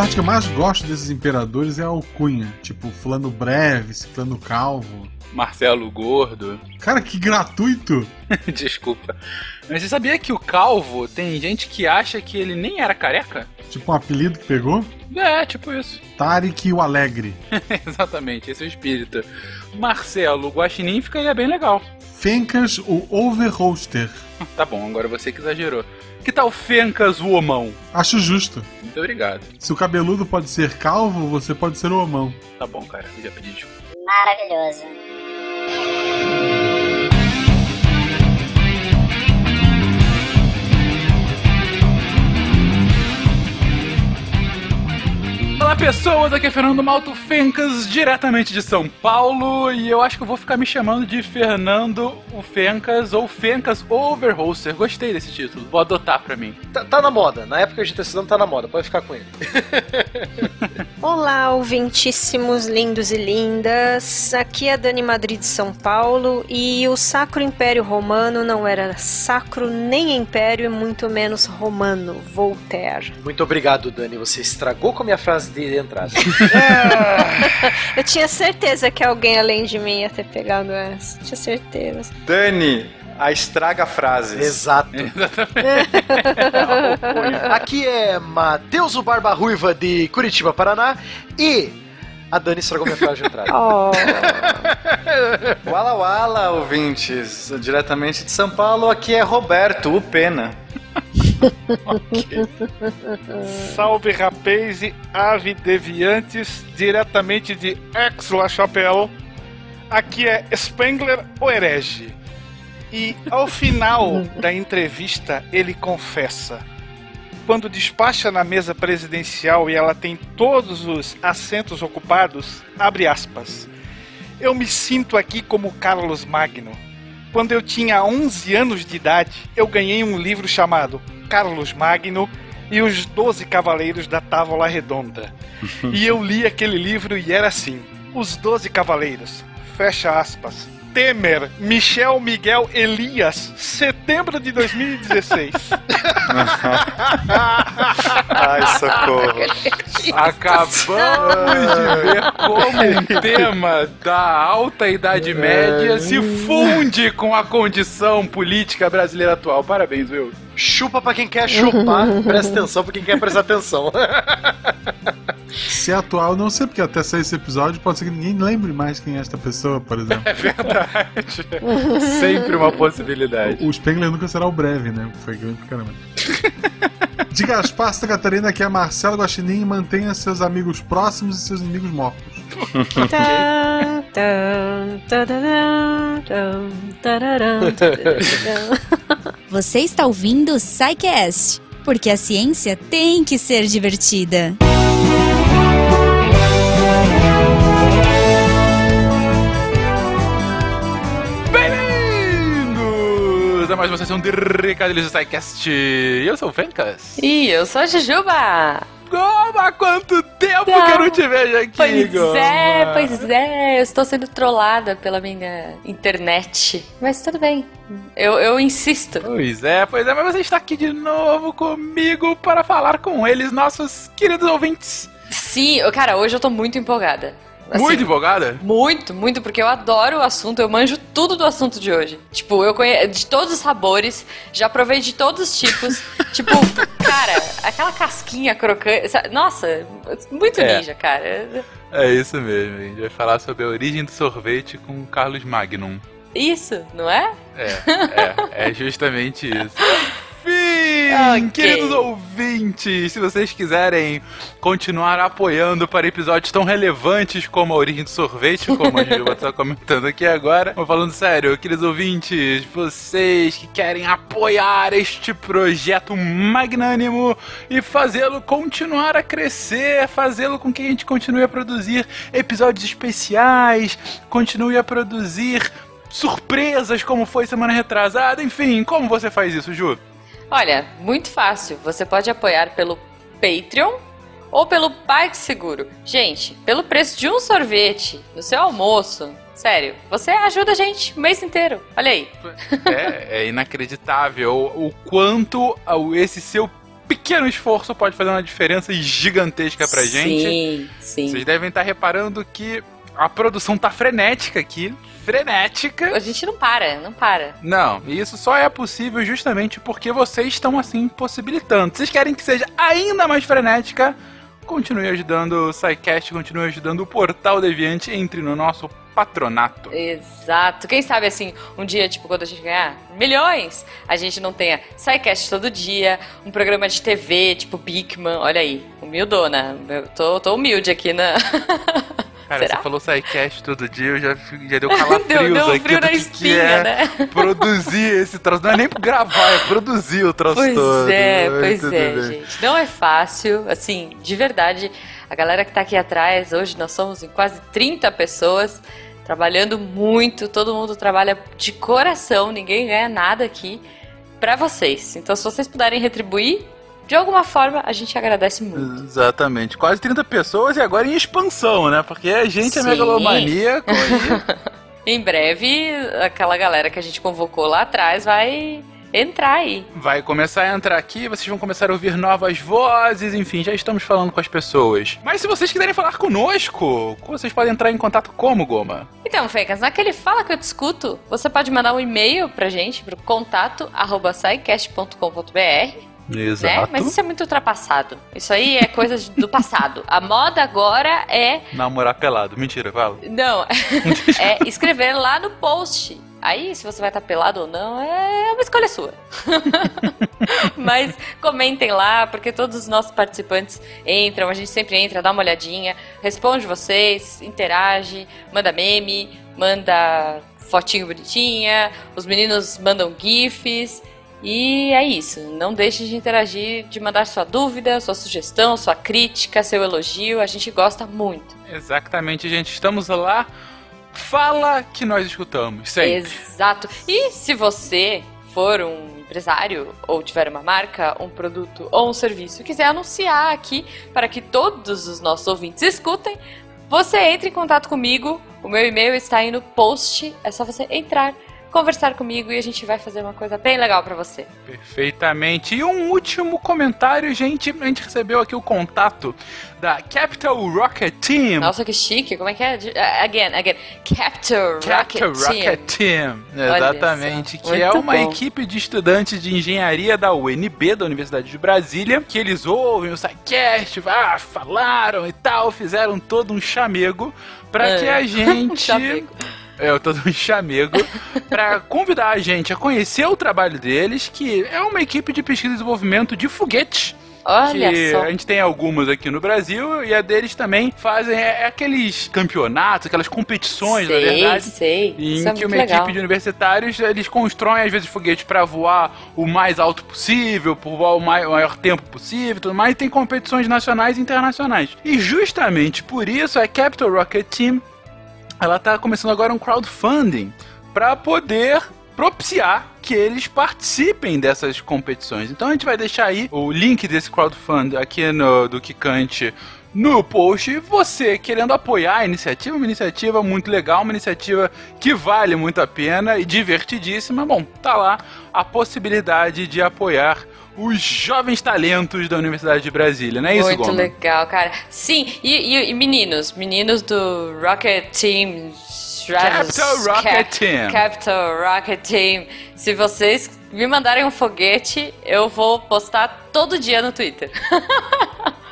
parte que eu mais gosto desses imperadores é a alcunha. Tipo, fulano breve, ciclano calvo. Marcelo Gordo. Cara, que gratuito! Desculpa. Mas você sabia que o Calvo tem gente que acha que ele nem era careca? Tipo um apelido que pegou? É, tipo isso. Tarek o Alegre. Exatamente, esse é o espírito. Marcelo Guaxinim ficaria bem legal. Fencas o Overholster. Tá bom, agora você que exagerou. Que tal Fencas o Homão? Acho justo. Muito obrigado. Se o cabeludo pode ser calvo, você pode ser o homão. Tá bom, cara, já pedi desculpa. Maravilhoso. Olá pessoas, aqui é Fernando Malto Fencas, diretamente de São Paulo, e eu acho que eu vou ficar me chamando de Fernando o Fencas ou Fencas Overholster. Gostei desse título, vou adotar pra mim. Tá, tá na moda. Na época a gente tá tá na moda. Pode ficar com ele. Olá, ouvintíssimos lindos e lindas. Aqui é a Dani Madrid de São Paulo e o Sacro Império Romano não era sacro nem império, e muito menos romano. Voltaire. Muito obrigado, Dani. Você estragou com a minha frase de entrada. Eu tinha certeza que alguém além de mim ia ter pegado essa. Tinha certeza. Dani, a estraga frases. Exato. Aqui é Matheus o Barba Ruiva de Curitiba, Paraná. E a Dani estragou minha frase de entrada. Oh. Wala Wala, ouvintes, diretamente de São Paulo, aqui é Roberto, o Pena. Salve rapaz e ave deviantes, diretamente de Aix-la-Chapelle. Aqui é Spengler, o herege. E ao final da entrevista, ele confessa. Quando despacha na mesa presidencial e ela tem todos os assentos ocupados, abre aspas. Eu me sinto aqui como Carlos Magno. Quando eu tinha 11 anos de idade, eu ganhei um livro chamado Carlos Magno e os Doze Cavaleiros da Távola Redonda. e eu li aquele livro e era assim: Os Doze Cavaleiros, fecha aspas. Temer, Michel Miguel Elias, setembro de 2016. Ai, socorro. Acabamos de ver como um tema da alta Idade Média se funde com a condição política brasileira atual. Parabéns, Will. Chupa pra quem quer chupar, presta atenção pra quem quer prestar atenção. Se é atual, não sei, porque até sair esse episódio pode ser que ninguém lembre mais quem é esta pessoa, por exemplo. É verdade. Sempre uma possibilidade. O Spengler nunca será o breve, né? Foi grande pra caramba. De Gaspar, Santa Catarina, que é Marcelo Guaxinim, mantenha seus amigos próximos e seus inimigos mortos. Você está ouvindo o SciCast, porque a ciência tem que ser divertida. Mais uma sessão de Recadilhos do SciCast. Eu sou o Fencas. E eu sou a Jujuba. Goma, há quanto tempo Não. que eu não te vejo aqui, Pois Goma? é, pois é. Eu estou sendo trollada pela minha internet. Mas tudo bem. Eu, eu insisto. Pois é, pois é, mas você está aqui de novo comigo para falar com eles, nossos queridos ouvintes. Sim, cara, hoje eu tô muito empolgada. Assim, Muito empolgada? Muito, muito, porque eu adoro o assunto, eu manjo tudo do assunto de hoje. Tipo, eu conheço de todos os sabores, já provei de todos os tipos. tipo, cara, aquela casquinha crocante. sa- Nossa, muito É. ninja, cara. É isso mesmo, a gente vai falar sobre a origem do sorvete com Carlos Magnum. Isso, não é? É, é, é justamente isso. Fim! Ok. Queridos ouvintes, se vocês quiserem continuar apoiando para episódios tão relevantes como a origem do sorvete, como a Juba está comentando aqui agora, mas falando sério, queridos ouvintes, vocês que querem apoiar este projeto magnânimo e fazê-lo continuar a crescer, fazê-lo com que a gente continue a produzir episódios especiais, continue a produzir surpresas como foi semana retrasada, enfim, como você faz isso, Ju? Olha, muito fácil. Você pode apoiar pelo Patreon ou pelo PagSeguro. Gente, pelo preço de um sorvete no seu almoço, sério, você ajuda a gente o mês inteiro. Olha aí. É, é inacreditável o quanto esse seu pequeno esforço pode fazer uma diferença gigantesca pra gente. Sim, sim. Vocês devem estar reparando que a produção tá frenética aqui. Frenética. A gente não para, não para. Não, e isso só é possível justamente porque vocês estão assim possibilitando. Vocês querem que seja ainda mais frenética? Continue ajudando o SciCast, continue ajudando o Portal Deviante, entre no nosso patronato. Exato. Quem sabe assim, um dia, tipo, quando a gente ganhar milhões, a gente não tenha SciCast todo dia, um programa de TV, tipo Bigman, olha aí, humildona. Eu tô, tô humilde aqui na. Cara, Será? você falou SciCast todo dia, eu já, já deu calafrios Deu- deu um aqui frio na espinha, é né? produzir esse troço. Não é nem gravar, é produzir o troço Pois todo. é, Mas pois é, bem. gente. Não é fácil, assim, de verdade. A galera que tá aqui atrás, hoje nós somos em quase 30 pessoas, trabalhando muito, todo mundo trabalha de coração, ninguém ganha nada aqui pra vocês. Então, se vocês puderem retribuir, de alguma forma, a gente agradece muito. Exatamente. Quase 30 pessoas e agora em expansão, né? Porque a gente é Sim. megalomaníaco e Em breve, aquela galera que a gente convocou lá atrás vai entrar aí. vai começar a entrar aqui, vocês vão começar a ouvir novas vozes, enfim, já estamos falando com as pessoas. Mas se vocês quiserem falar conosco, vocês podem entrar em contato como, Goma? Então, Fencas, naquele Fala Que Eu Discuto, você pode mandar um e-mail pra gente, pro contato arroba scicast.com.br, né? Mas isso é muito ultrapassado. Isso aí é coisa do passado. A moda agora é... Namorar pelado. Mentira, fala. Não, é escrever lá no post. Aí, se você vai estar pelado ou não, é uma escolha sua. Mas comentem lá, porque todos os nossos participantes entram, a gente sempre entra, dá uma olhadinha, responde vocês, interage, manda meme, manda fotinho bonitinha, os meninos mandam gifs. E é isso, não deixe de interagir, de mandar sua dúvida, sua sugestão, sua crítica, seu elogio, a gente gosta muito. Exatamente, gente. Estamos lá. Fala que nós escutamos. Sempre. Exato. E se você for um empresário ou tiver uma marca, um produto ou um serviço e quiser anunciar aqui para que todos os nossos ouvintes escutem, você entre em contato comigo. O meu e-mail está aí no post. É só você entrar, conversar comigo e a gente vai fazer uma coisa bem legal para você. Perfeitamente. E um último comentário, gente. A gente recebeu aqui o contato da Capital Rocket Team. Nossa, que chique. Como é que é? Uh, Again, again. Rocket Capital Team. Rocket Team. Olha Exatamente. Que é muito uma bom. equipe de estudantes de engenharia da UNB, da Universidade de Brasília, que eles ouvem o SciCast, ah, falaram e tal, fizeram todo um chamego para É. que a gente. É, todo um chamego para convidar a gente a conhecer o trabalho deles, que é uma equipe de pesquisa e desenvolvimento de foguetes. Olha que só. a gente tem algumas aqui no Brasil e a deles também fazem é, é aqueles campeonatos, aquelas competições, na sei, verdade. sei. Em Isso é que muito uma legal. equipe de universitários eles constroem às vezes foguetes para voar o mais alto possível, por voar o mai- o maior tempo possível, e tudo mais. E tem competições nacionais e internacionais. E justamente por isso a Capital Rocket Team ela tá começando agora um crowdfunding para poder propiciar que eles participem dessas competições. Então a gente vai deixar aí o link desse crowdfunding aqui no do Kikante no post. E você querendo apoiar a iniciativa, uma iniciativa muito legal, uma iniciativa que vale muito a pena e divertidíssima. Bom, tá lá a possibilidade de apoiar os jovens talentos da Universidade de Brasília, não é isso, Muito legal, cara. Sim, e, e- e meninos, meninos do Rocket Team. Capital Rocket Team. Capital Rocket Team. Se vocês me mandarem um foguete, eu vou postar todo dia no Twitter.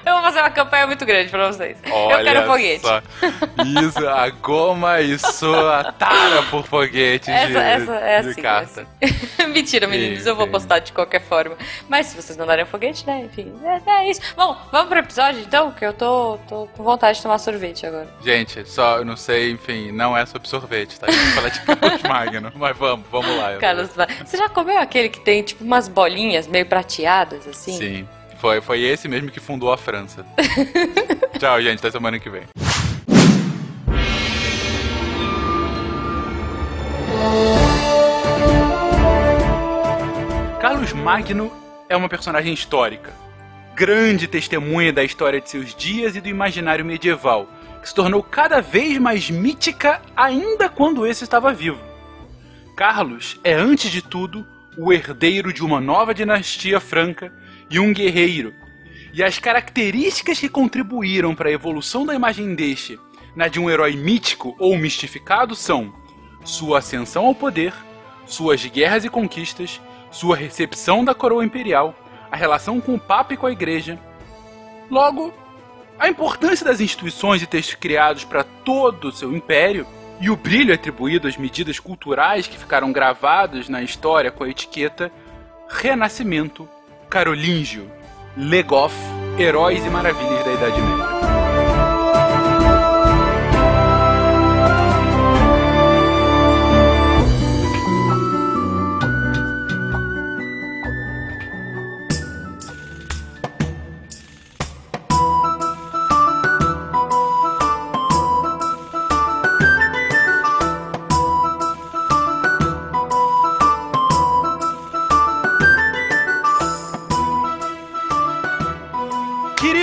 eu vou fazer uma campanha muito grande pra vocês. eu quero foguete. só. Isso, a goma e sua tara por foguetes Essa, de, essa é de assim. carta. é assim. Mentira, meninos, eu vou postar de qualquer forma. Mas se vocês mandarem um foguete, né? Enfim, é, é isso. Bom, vamos pro episódio então, que eu tô, tô com vontade de tomar sorvete agora. Gente, só, eu não sei, enfim, não é sobre sorvete, tá? A gente fala de Carlos Magno. Mas vamos, vamos lá. eu- Carlos, você já comeu aquele que tem tipo umas bolinhas meio prateadas assim? Sim. Foi, foi esse mesmo que fundou a França. Tchau, gente. Até semana que vem. Carlos Magno é uma personagem histórica, grande testemunha da história de seus dias e do imaginário medieval, que se tornou cada vez mais mítica ainda quando esse estava vivo. Carlos é, antes de tudo, o herdeiro de uma nova dinastia franca e um guerreiro. E as características que contribuíram para a evolução da imagem deste na de um herói mítico ou mistificado são sua ascensão ao poder, suas guerras e conquistas, sua recepção da coroa imperial, a relação com o Papa e com a Igreja. Logo, a importância das instituições e textos criados para todo o seu império e o brilho atribuído às medidas culturais que ficaram gravados na história com a etiqueta Renascimento Carolíngio, Legoff, Heróis e Maravilhas da Idade Média.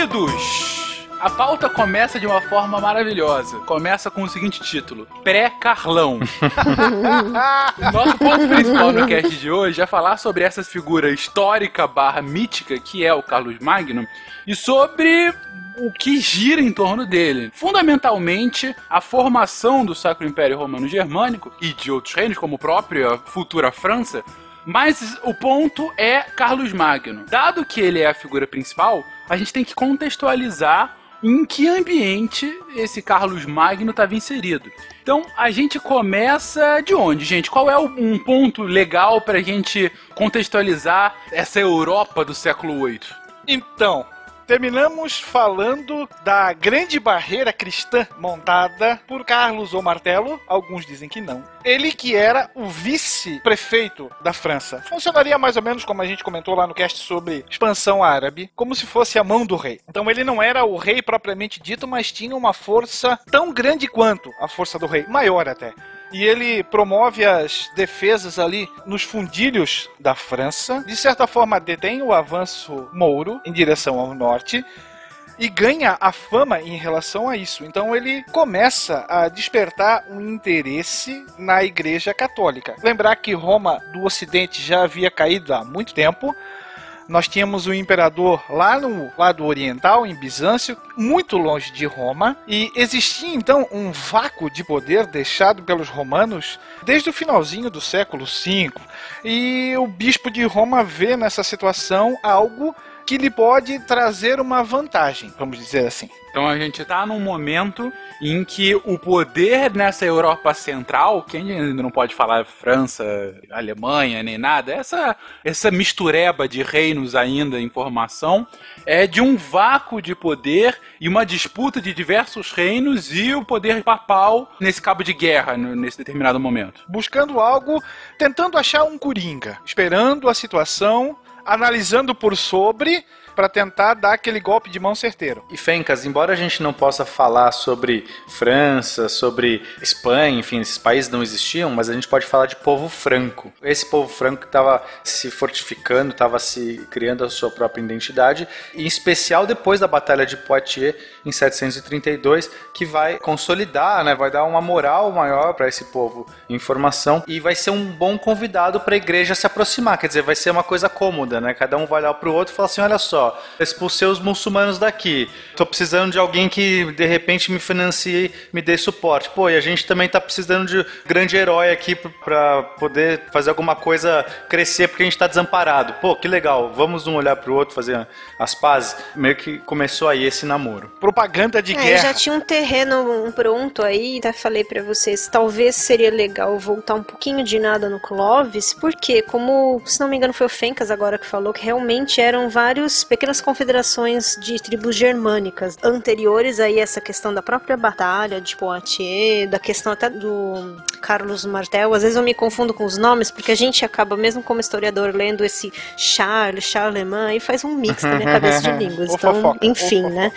Queridos, a pauta começa de uma forma maravilhosa. Começa com o seguinte título: Pré-Carlão. Nosso ponto principal no cast de hoje é falar sobre essa figura histórica barra mítica que é o Carlos Magno e sobre o que gira em torno dele. Fundamentalmente, a formação do Sacro Império Romano Germânico e de outros reinos, como a própria futura França, mas o ponto é Carlos Magno. Dado que ele é a figura principal, a gente tem que contextualizar em que ambiente esse Carlos Magno estava inserido. Então a gente começa de onde, gente? Qual é um ponto legal para a gente contextualizar essa Europa do século VIII? Então, terminamos falando da grande barreira cristã montada por Carlos ou Martelo, alguns dizem que não. Ele que era o vice-prefeito da França. Funcionaria mais ou menos como a gente comentou lá no cast sobre expansão árabe, como se fosse a mão do rei. Então ele não era o rei propriamente dito, mas tinha uma força tão grande quanto a força do rei, maior até e ele promove as defesas ali nos fundilhos da França. De certa forma, detém o avanço mouro em direção ao norte e ganha a fama em relação a isso. Então ele começa a despertar um interesse na Igreja Católica. Lembrar que Roma do Ocidente já havia caído há muito tempo nós tínhamos o imperador lá no lado oriental, em Bizâncio, muito longe de Roma, e existia então um vácuo de poder deixado pelos romanos desde o finalzinho do século V. E o bispo de Roma vê nessa situação algo que lhe pode trazer uma vantagem, vamos dizer assim. Então a gente está num momento em que o poder nessa Europa Central, que ainda não pode falar França, Alemanha, nem nada, essa, essa mistureba de reinos ainda em formação, é de um vácuo de poder e uma disputa de diversos reinos e o poder papal nesse cabo de guerra, nesse determinado momento. Buscando algo, tentando achar um coringa, esperando a situação analisando por sobre para tentar dar aquele golpe de mão certeiro. E Fencas, embora a gente não possa falar sobre França, sobre Espanha, enfim, esses países não existiam, mas a gente pode falar de povo franco. Esse povo franco que estava se fortificando, estava se criando a sua própria identidade, em especial depois da Batalha de Poitiers em 732, que vai consolidar, né, vai dar uma moral maior para esse povo em formação e vai ser um bom convidado para a igreja se aproximar, quer dizer, vai ser uma coisa cômoda, né? Cada um vai olhar para o outro e falar assim, olha só, expulsei os muçulmanos daqui. Tô precisando de alguém que de repente me financie, me dê suporte. Pô, e a gente também tá precisando de grande herói aqui para poder fazer alguma coisa crescer porque a gente tá desamparado. Pô, que legal. Vamos um olhar pro outro, fazer as pazes. Meio que começou aí esse namoro. Propaganda de É, guerra. já tinha um terreno pronto aí, até falei pra vocês, talvez seria legal voltar um pouquinho de nada no Clovis, porque, como, se não me engano, foi o Fencas agora que falou, que realmente eram vários pequenas confederações de tribos germânicas anteriores aí a essa questão da própria batalha de Poitiers, da questão até do Carlos Martel. Às vezes eu me confundo com os nomes, porque a gente acaba, mesmo como historiador, lendo esse Charles, Charlemagne, e faz um mix na minha cabeça de línguas. Então, fofoca, enfim, né?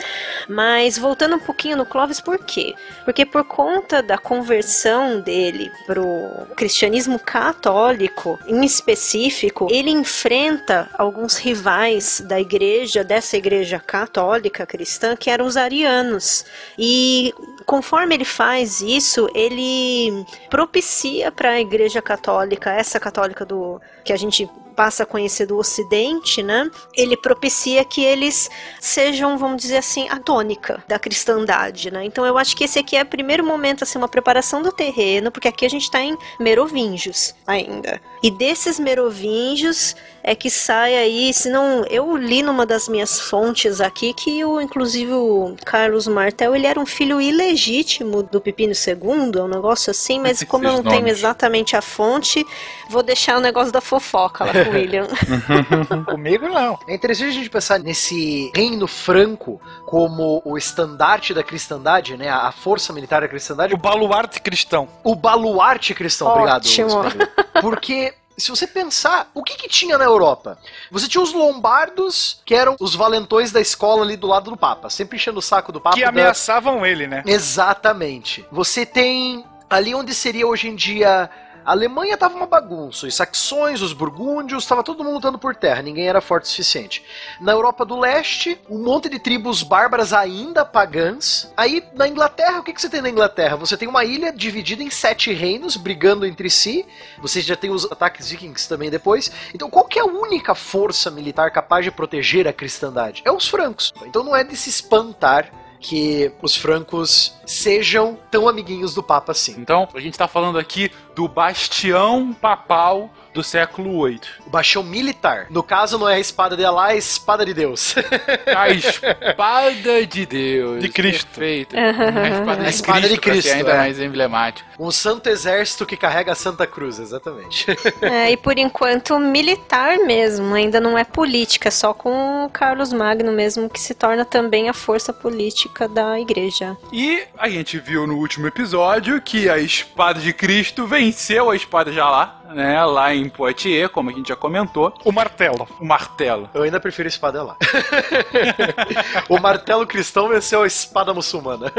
Mas voltando um pouquinho no Clovis, por quê? Porque por conta da conversão dele pro cristianismo católico, em específico, ele enfrenta alguns rivais da igreja, dessa igreja católica cristã, que eram os arianos. E conforme ele faz isso, ele propicia para a igreja católica, essa católica do que a gente passa a conhecer do Ocidente, né? Ele propicia que eles sejam, vamos dizer assim, a tônica da cristandade, né? Então eu acho que esse aqui é o primeiro momento, assim, uma preparação do terreno, porque aqui a gente está em Merovingios ainda. E desses Merovingios é que sai aí, se não, eu li numa das minhas fontes aqui que o, inclusive o Carlos Martel, ele era um filho ilegítimo do Pipino II, é um negócio assim, mas como eu não Esses tenho nomes. exatamente a fonte, vou deixar o negócio da fofoca lá com o William. Comigo não. É interessante a gente pensar nesse reino franco como o estandarte da cristandade, né? A força militar da cristandade. O baluarte cristão. O baluarte cristão, obrigado. Ótimo. Spengler. Porque se você pensar, o que, que tinha na Europa? Você tinha os lombardos, que eram os valentões da escola ali do lado do Papa, sempre enchendo o saco do Papa. Que da- ameaçavam ele, né? Exatamente. Você tem ali onde seria hoje em dia. A Alemanha tava uma bagunça, os saxões, os burgúndios, tava todo mundo lutando por terra, ninguém era forte o suficiente. Na Europa do Leste, um monte de tribos bárbaras ainda pagãs. Aí na Inglaterra, o que, que você tem na Inglaterra? Você tem uma ilha dividida em sete reinos, brigando entre si. Você já tem os ataques vikings também depois. Então qual que é a única força militar capaz de proteger a cristandade? É os francos. Então não é de se espantar que os francos sejam tão amiguinhos do Papa assim. Então, a gente tá falando aqui do bastião papal do século VIII. O bastião militar. No caso, não é a espada de Alá, é a espada de Deus. A espada de Deus. De Cristo. Perfeito. A espada, A espada de pra ser Cristo, ainda é. mais emblemático. um santo exército que carrega a Santa Cruz, exatamente. É, e por enquanto militar mesmo, ainda não é política, é só com o Carlos Magno mesmo que se torna também a força política da igreja. E a gente viu no último episódio que a espada de Cristo venceu a espada de Alá, né? Lá em Poitiers, como a gente já comentou. O martelo. O martelo. Eu ainda prefiro a espada lá. o martelo cristão venceu a espada muçulmana.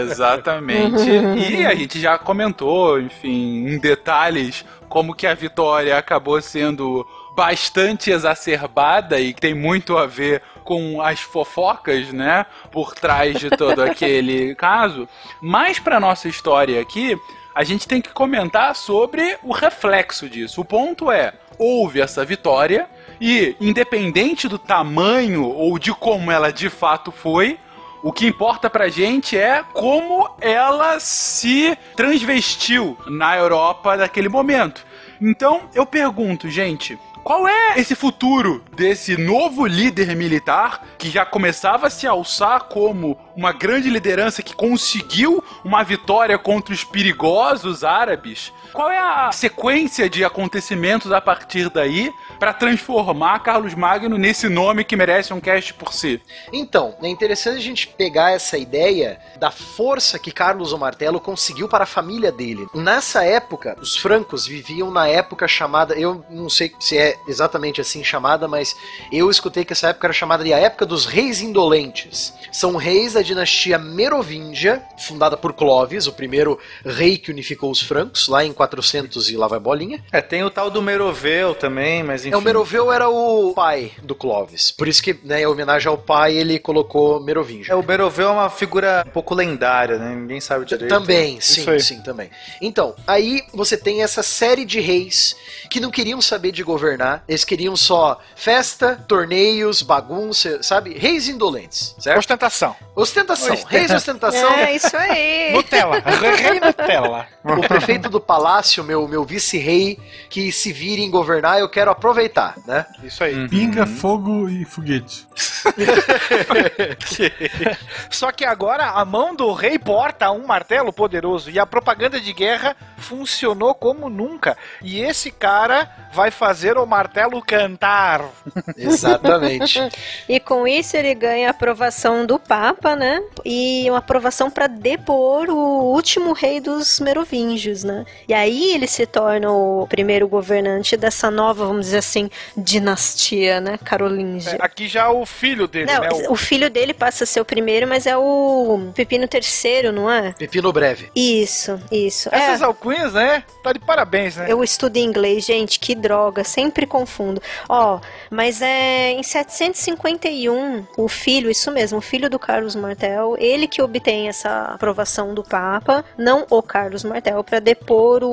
Exatamente. E a gente já comentou, enfim, em detalhes, como que a vitória acabou sendo bastante exacerbada e que tem muito a ver com as fofocas, né, por trás de todo aquele caso. Mas para nossa história aqui, a gente tem que comentar sobre o reflexo disso. O ponto é, houve essa vitória e independente do tamanho ou de como ela de fato foi, o que importa pra gente é como ela se transvestiu na Europa naquele momento. Então, eu pergunto, gente, qual é esse futuro desse novo líder militar que já começava a se alçar como uma grande liderança que conseguiu uma vitória contra os perigosos árabes? Qual é a sequência de acontecimentos a partir daí para transformar Carlos Magno nesse nome que merece um cast por si? Então, é interessante a gente pegar essa ideia da força que Carlos o Martelo conseguiu para a família dele. Nessa época, os francos viviam na época chamada, eu não sei se é exatamente assim chamada, mas eu escutei que essa época era chamada de a época dos reis indolentes. São reis da dinastia Merovingia, fundada por Clovis, o primeiro rei que unificou os francos, lá em 400 e lá vai bolinha. É, tem o tal do Meroveu também, mas enfim. É, o Meroveu era o pai do Clovis. Por isso que, né, em homenagem ao pai, ele colocou Merovingia. É, o Meroveu é uma figura um pouco lendária, né? Ninguém sabe direito. Também, Isso sim, sim, também. Então, aí você tem essa série de reis que não queriam saber de governar, eles queriam só festa, torneios, bagunça, sabe? Reis indolentes, certo? Ostentação. Ostentação, Ostentação. reis ostentação. É, isso aí. Nutella. Rei Nutella. O prefeito do palácio, meu, meu vice-rei, que se vire em governar, eu quero aproveitar, né? Isso aí. Pinga, fogo e foguete. Só que agora a mão do rei porta um martelo poderoso e a propaganda de guerra funcionou como nunca. E esse cara vai fazer o martelo cantar. Exatamente. E com isso ele ganha a aprovação do Papa, né? E uma aprovação para depor o último rei dos Merovingios, né? E aí ele se torna o primeiro governante dessa nova, vamos dizer assim, dinastia, né? Carolíngia. Aqui já o filho dele, Não, né? o filho dele passa a ser o primeiro, mas é o Pepino III, não é? Pepino breve. Isso, isso. É, Essas alcunhas, né? Tá de parabéns, né? Eu estudo inglês, gente, que droga, sempre confundo. Ó, mas é em 751, o filho, isso mesmo, o filho do Carlos Carlos Martel, ele que obtém essa aprovação do Papa, não o Carlos Martel, para depor o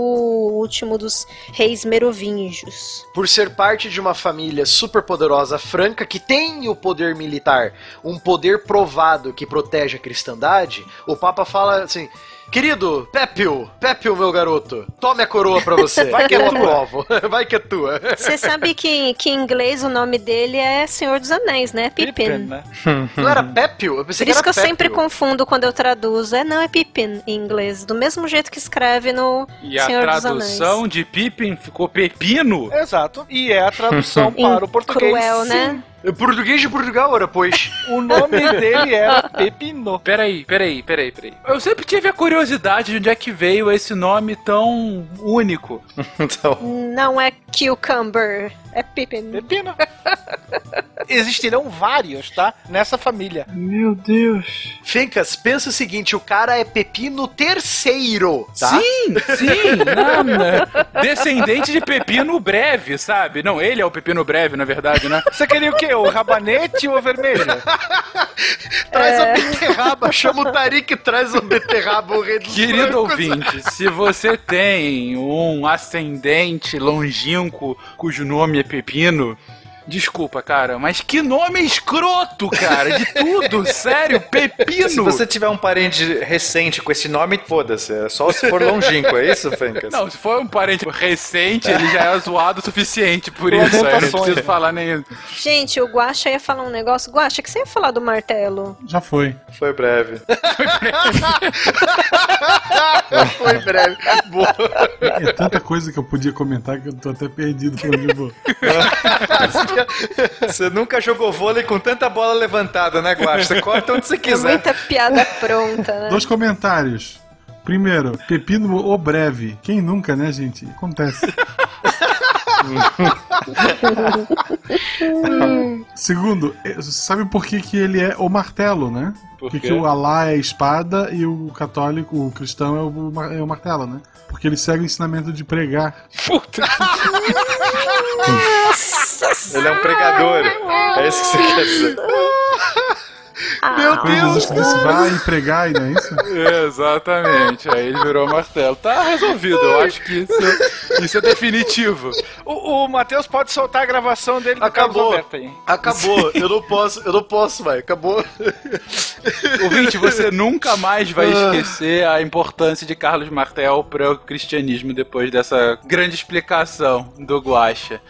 último dos reis merovingios. Por ser parte de uma família super poderosa franca que tem o poder militar, um poder provado que protege a cristandade, o Papa fala assim. Querido, Pépio, Pépio, meu garoto, tome a coroa pra você. Vai que é tua. aprovo. Vai que é tua. Você sabe que, que em inglês o nome dele é Senhor dos Anéis, né? Pippin. Pippin, né? Não era? Eu pensei Por isso que era eu sempre confundo quando eu traduzo. É, não, é Pippin em inglês. Do mesmo jeito que escreve no E a Senhor dos tradução Anéis. de Pippin ficou pepino? Exato. E é a tradução para o português. Cruel, sim. né? É Português de Portugal, ora, pois. O nome dele era Pepino. Peraí, peraí, peraí, peraí. Eu sempre tive a curiosidade de onde é que veio esse nome tão único. Então, Não é Cucumber, é Pippin. Pepino. Existirão vários, tá? Nessa família. Meu Deus. Fencas, pensa o seguinte: o cara é Pepino terceiro, tá? Sim, sim, não? Descendente de Pepino Breve, sabe? Não, ele é o Pepino Breve, na verdade, né? Você queria o quê? O rabanete ou o vermelho? Traz É. a beterraba, chama o Tarik e traz a beterraba, o rei dos Querido brancos. ouvinte, se você tem um ascendente longínquo cujo nome é Pepino, desculpa, cara, mas que nome escroto, cara, de tudo, sério, Pepino. se você tiver um parente recente com esse nome, foda-se. É só se for longínquo, é isso, Fencas? Não, se for um parente recente, ele já é zoado o suficiente por Com isso, aí eu não preciso falar nem Gente, o Guaxa ia falar um negócio. Guaxa, que você ia falar do martelo? Já foi. Foi breve. Foi breve. Boa. É tanta coisa que eu podia comentar que eu tô até perdido por onde eu Você nunca jogou vôlei com tanta bola levantada, né, Guaxa? Você corta onde você É quiser. muita piada pronta, né? Dois comentários. Primeiro, Pepino o Breve. Quem nunca, né, gente? Acontece. Segundo, você sabe por que, que ele é o martelo, né? Por Porque quê? o Alá é a espada e o católico, o cristão é o, é o martelo, né? Porque ele segue o ensinamento de pregar. Puta. Ele é um pregador. É isso que você quer dizer. Meu Quando Jesus disse, vai e pregar, e não é isso? Exatamente, aí ele virou martelo. Tá resolvido, eu acho que isso, isso é definitivo. O, o Matheus pode soltar a gravação dele Acabou. Acabou. Eu não posso, eu não posso, vai. Acabou. Ouvinte, você nunca mais vai esquecer a importância de Carlos Martel para o cristianismo depois dessa grande explicação do Guaxa.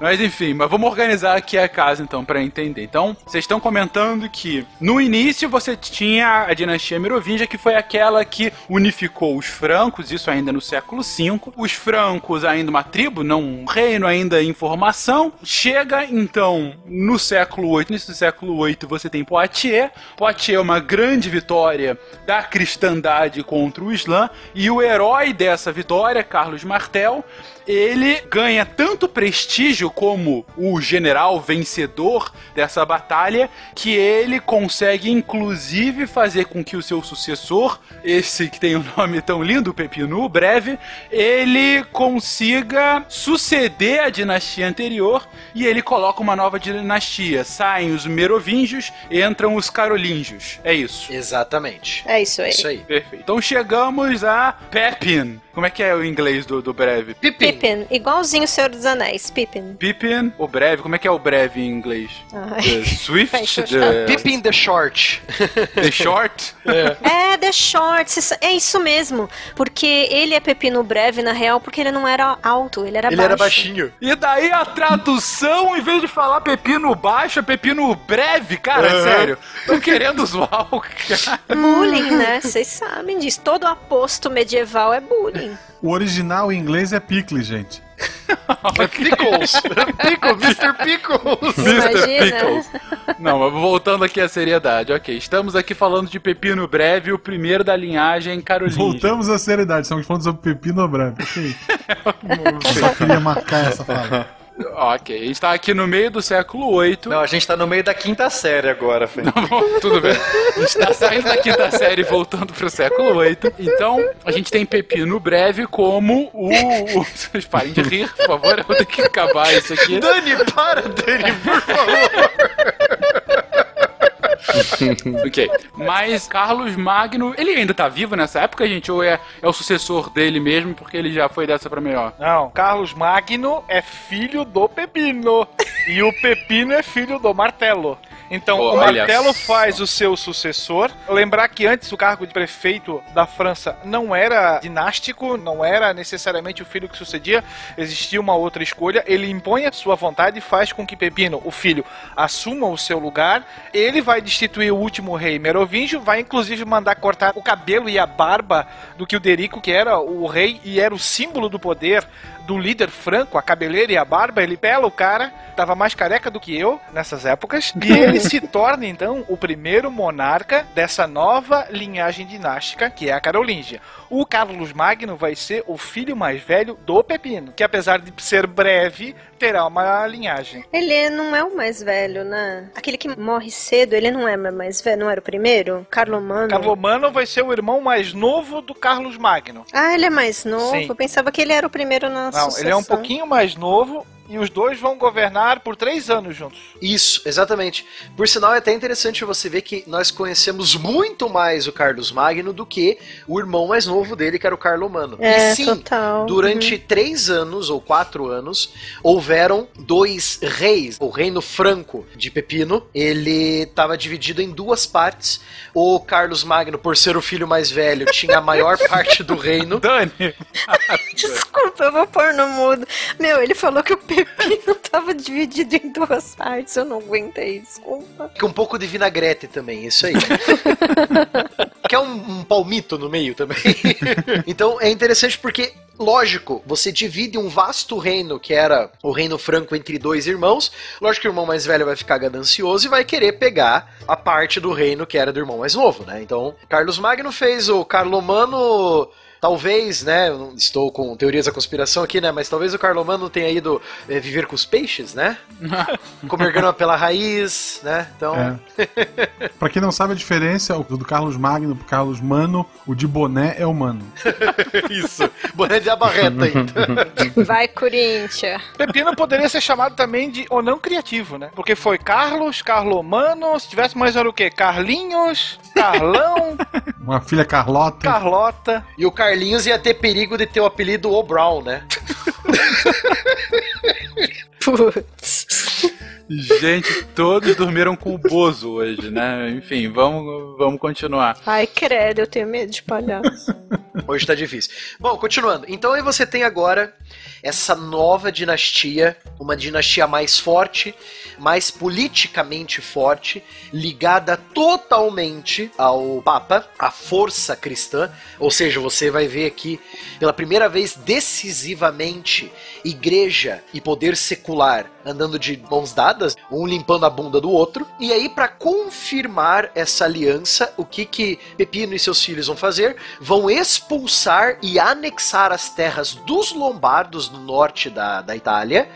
Mas enfim, mas vamos organizar aqui a casa então para entender. Então, vocês estão comentando que no início você tinha a dinastia Merovingia, que foi aquela que unificou os francos, isso ainda no século V. Os francos ainda uma tribo, não um reino ainda em formação. Chega então no século VIII, início do século VIII você tem Poitiers. Poitiers é uma grande vitória da cristandade contra o Islã e o herói dessa vitória, Carlos Martel, ele ganha tanto prestígio como o general vencedor dessa batalha que ele consegue inclusive fazer com que o seu sucessor, esse que tem o nome tão lindo, Pepinu, breve, ele consiga suceder a dinastia anterior e ele coloca uma nova dinastia. Saem os merovingios, entram os carolíngios. É isso. Exatamente. É isso aí. Isso aí. Perfeito. Então chegamos a Pepin. Como é que é o inglês do, do breve? Pippin. Pippin, igualzinho o Senhor dos Anéis, Pippin. Pippin, o breve, como é que é o breve em inglês? Ai. The Swift, the, Pippin the Short. the Short. É, The Shorts, isso- é isso mesmo. Porque ele é pepino breve, na real, porque ele não era alto, ele era Ele baixo. era baixinho. E daí a tradução, em vez de falar pepino baixo, é pepino breve, cara, Aham. sério. Estão querendo zoar o cara. Bullying, né? Vocês sabem disso. Todo aposto medieval é bullying. O original em inglês é pickle, gente. É Pickles. Pickles, Mr. Pickles. Mr. Imagina. Pickles. Não, mas voltando aqui à seriedade, ok. Estamos aqui falando de pepino breve, o primeiro da linhagem Carolina. Voltamos à seriedade, estamos falando sobre Pepino Breve. Ok. Eu Só queria marcar essa fala. Ok, a gente tá aqui no meio do século VIII. Não, a gente tá no meio da quinta série agora. Bom, Tudo bem. A gente tá saindo da quinta série e voltando pro século VIII. Então, a gente tem Pepino Breve como o. o... Vocês parem de rir, por favor. Eu vou ter que acabar isso aqui. Dani, para, Dani, por favor. ok. Mas Carlos Magno, ele ainda tá vivo nessa época, gente? Ou é, é o sucessor dele mesmo, porque ele já foi dessa pra melhor? Não, Carlos Magno é filho do Pepino. e o Pepino é filho do Martelo. Então, o Martelo faz o seu sucessor. Lembrar que antes o cargo de prefeito da França não era dinástico, não era necessariamente o filho que sucedia, existia uma outra escolha. Ele impõe a sua vontade e faz com que Pepino, o filho, assuma o seu lugar. Ele vai destituir o último rei Merovingio, vai inclusive mandar cortar o cabelo e a barba do Kilderico, que era o rei e era o símbolo do poder do líder franco, a cabeleira e a barba, ele pela o cara, tava mais careca do que eu nessas épocas, e ele se torna então o primeiro monarca dessa nova linhagem dinástica, que é a Carolíngia. O Carlos Magno vai ser o filho mais velho do Pepino, que apesar de ser breve, terá uma linhagem. Ele não é o mais velho, né? Aquele que morre cedo, ele não é mais velho, não era o primeiro? Carlomano. Carlomano vai ser o irmão mais novo do Carlos Magno. Ah, ele é mais novo? Sim. Eu pensava que ele era o primeiro na Não, ele é um pouquinho mais novo e os dois vão governar por três anos juntos. Isso, exatamente. Por sinal, é até interessante você ver que nós conhecemos muito mais o Carlos Magno do que o irmão mais novo dele, que era o Carlomano. É, e sim, total. durante três anos ou quatro anos, houveram dois reis. O reino franco de Pepino, ele estava dividido em duas partes. O Carlos Magno, por ser o filho mais velho, tinha a maior parte do reino. Dani! Desculpa, eu vou pôr no mudo. Meu, ele falou que o pepino tava dividido em duas partes. Eu não aguentei, desculpa. Com um pouco de vinagrete também, isso aí. Quer um, um palmito no meio também. então é interessante porque, lógico, você divide um vasto reino que era o reino franco entre dois irmãos. Lógico que o irmão mais velho vai ficar ganancioso e vai querer pegar a parte do reino que era do irmão mais novo, né? Então, Carlos Magno fez o Carlomano. Talvez, né? Eu não estou com teorias da conspiração aqui, né? Mas talvez o Carlomano tenha ido eh, viver com os peixes, né? Comer grama pela raiz, né? Então. É. Pra quem não sabe a diferença, o do Carlos Magno pro Carlos Mano, o de boné é o Mano. Isso. Boné de abarreta ainda. Vai, Corinthians. Pepino poderia ser chamado também de o não criativo, né? Porque foi Carlos, Carlomano, se tivesse mais era o quê? Carlinhos, Carlão, Uma filha Carlota. Carlota. E o Carlinhos ia ter perigo de ter o apelido O Brown, né? Putz. Gente, todos dormiram com o Bozo hoje, né? Enfim, vamos, vamos continuar. Ai, credo, eu tenho medo de palhaço. Hoje tá difícil. Bom, continuando. Então aí você tem agora essa nova dinastia, uma dinastia mais forte, mais politicamente forte, ligada totalmente ao Papa, à força cristã. Ou seja, você vai ver aqui pela primeira vez decisivamente igreja e poder secular andando de mãos dadas, um limpando a bunda do outro. E aí para confirmar essa aliança, o que que Pepino e seus filhos vão fazer? Vão expulsar e anexar as terras dos lombardos no norte da, da Itália.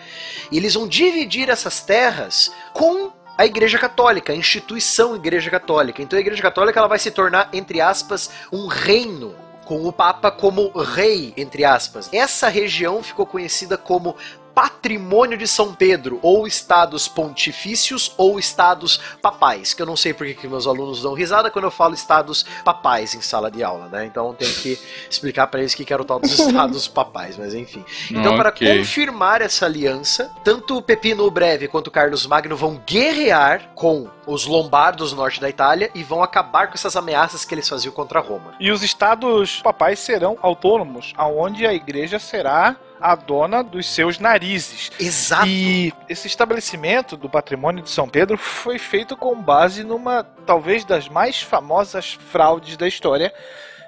E eles vão dividir essas terras com a Igreja Católica, a instituição Igreja Católica. Então a Igreja Católica ela vai se tornar, entre aspas, um reino com o Papa como rei, entre aspas. Essa região ficou conhecida como Patrimônio de São Pedro, ou estados pontifícios ou estados papais, que eu não sei porque que meus alunos dão risada quando eu falo estados papais em sala de aula, né? Então tem que explicar para eles o que era o tal dos estados papais, mas enfim. Então, para confirmar essa aliança, tanto o Pepino o Breve quanto o Carlos Magno vão guerrear com os lombardos no norte da Itália e vão acabar com essas ameaças que eles faziam contra Roma. E os estados papais serão autônomos, aonde a igreja será a dona dos seus narizes. Exato. E esse estabelecimento do patrimônio de São Pedro foi feito com base numa, talvez, das mais famosas fraudes da história,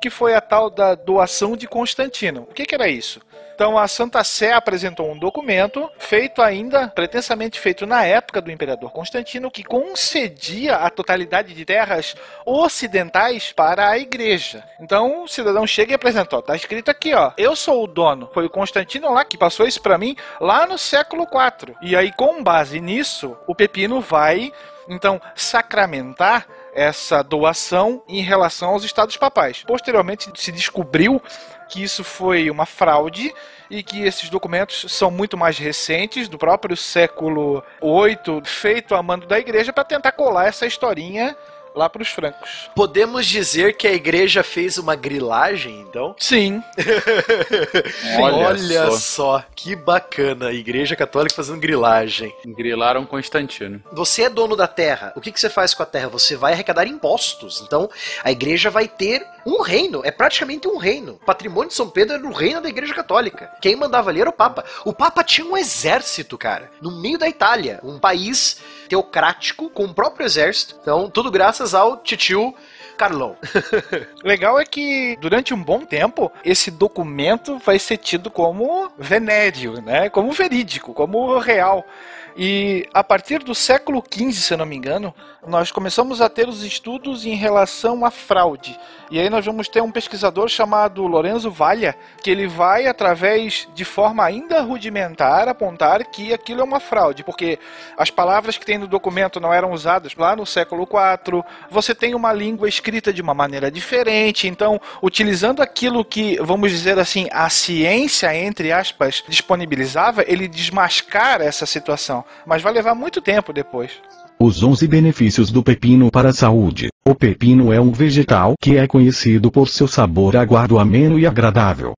que foi a tal da doação de Constantino. O que, que era isso? Então a Santa Sé apresentou um documento feito ainda, pretensamente feito na época do imperador Constantino, que concedia a totalidade de terras ocidentais para a igreja. Então o cidadão chega e apresenta, ó, tá escrito aqui, ó, eu sou o dono. Foi o Constantino lá que passou isso para mim lá no século IV. E aí com base nisso, o Pepino vai então sacramentar essa doação em relação aos estados papais. Posteriormente se descobriu que isso foi uma fraude e que esses documentos são muito mais recentes, do próprio século VIII, feito a mando da igreja para tentar colar essa historinha lá pros francos. Podemos dizer que a igreja fez uma grilagem, então? Sim. Olha só. só, que bacana. A igreja católica fazendo grilagem. Grilaram Constantino. Você é dono da terra. O que, que você faz com a terra? Você vai arrecadar impostos. Então, a igreja vai ter um reino. É praticamente um reino. O patrimônio de São Pedro era o reino da igreja católica. Quem mandava ali era o Papa. O Papa tinha um exército, cara, no meio da Itália. Um país teocrático com o próprio exército. Então, tudo graças ao titio Carlão. Legal é que durante um bom tempo esse documento vai ser tido como venéreo, né? Como verídico, como real. E a partir do século XV, se eu não me engano, nós começamos a ter os estudos em relação à fraude. E aí nós vamos ter um pesquisador chamado Lorenzo Valha, que ele vai, através de forma ainda rudimentar, apontar que aquilo é uma fraude, porque as palavras que tem no documento não eram usadas lá no século IV, você tem uma língua escrita de uma maneira diferente, então, utilizando aquilo que, vamos dizer assim, a ciência, entre aspas, disponibilizava, ele desmascara essa situação. Mas vai levar muito tempo depois. Os 11 benefícios do pepino para a saúde. O pepino é um vegetal que é conhecido por seu sabor aguado ameno e agradável.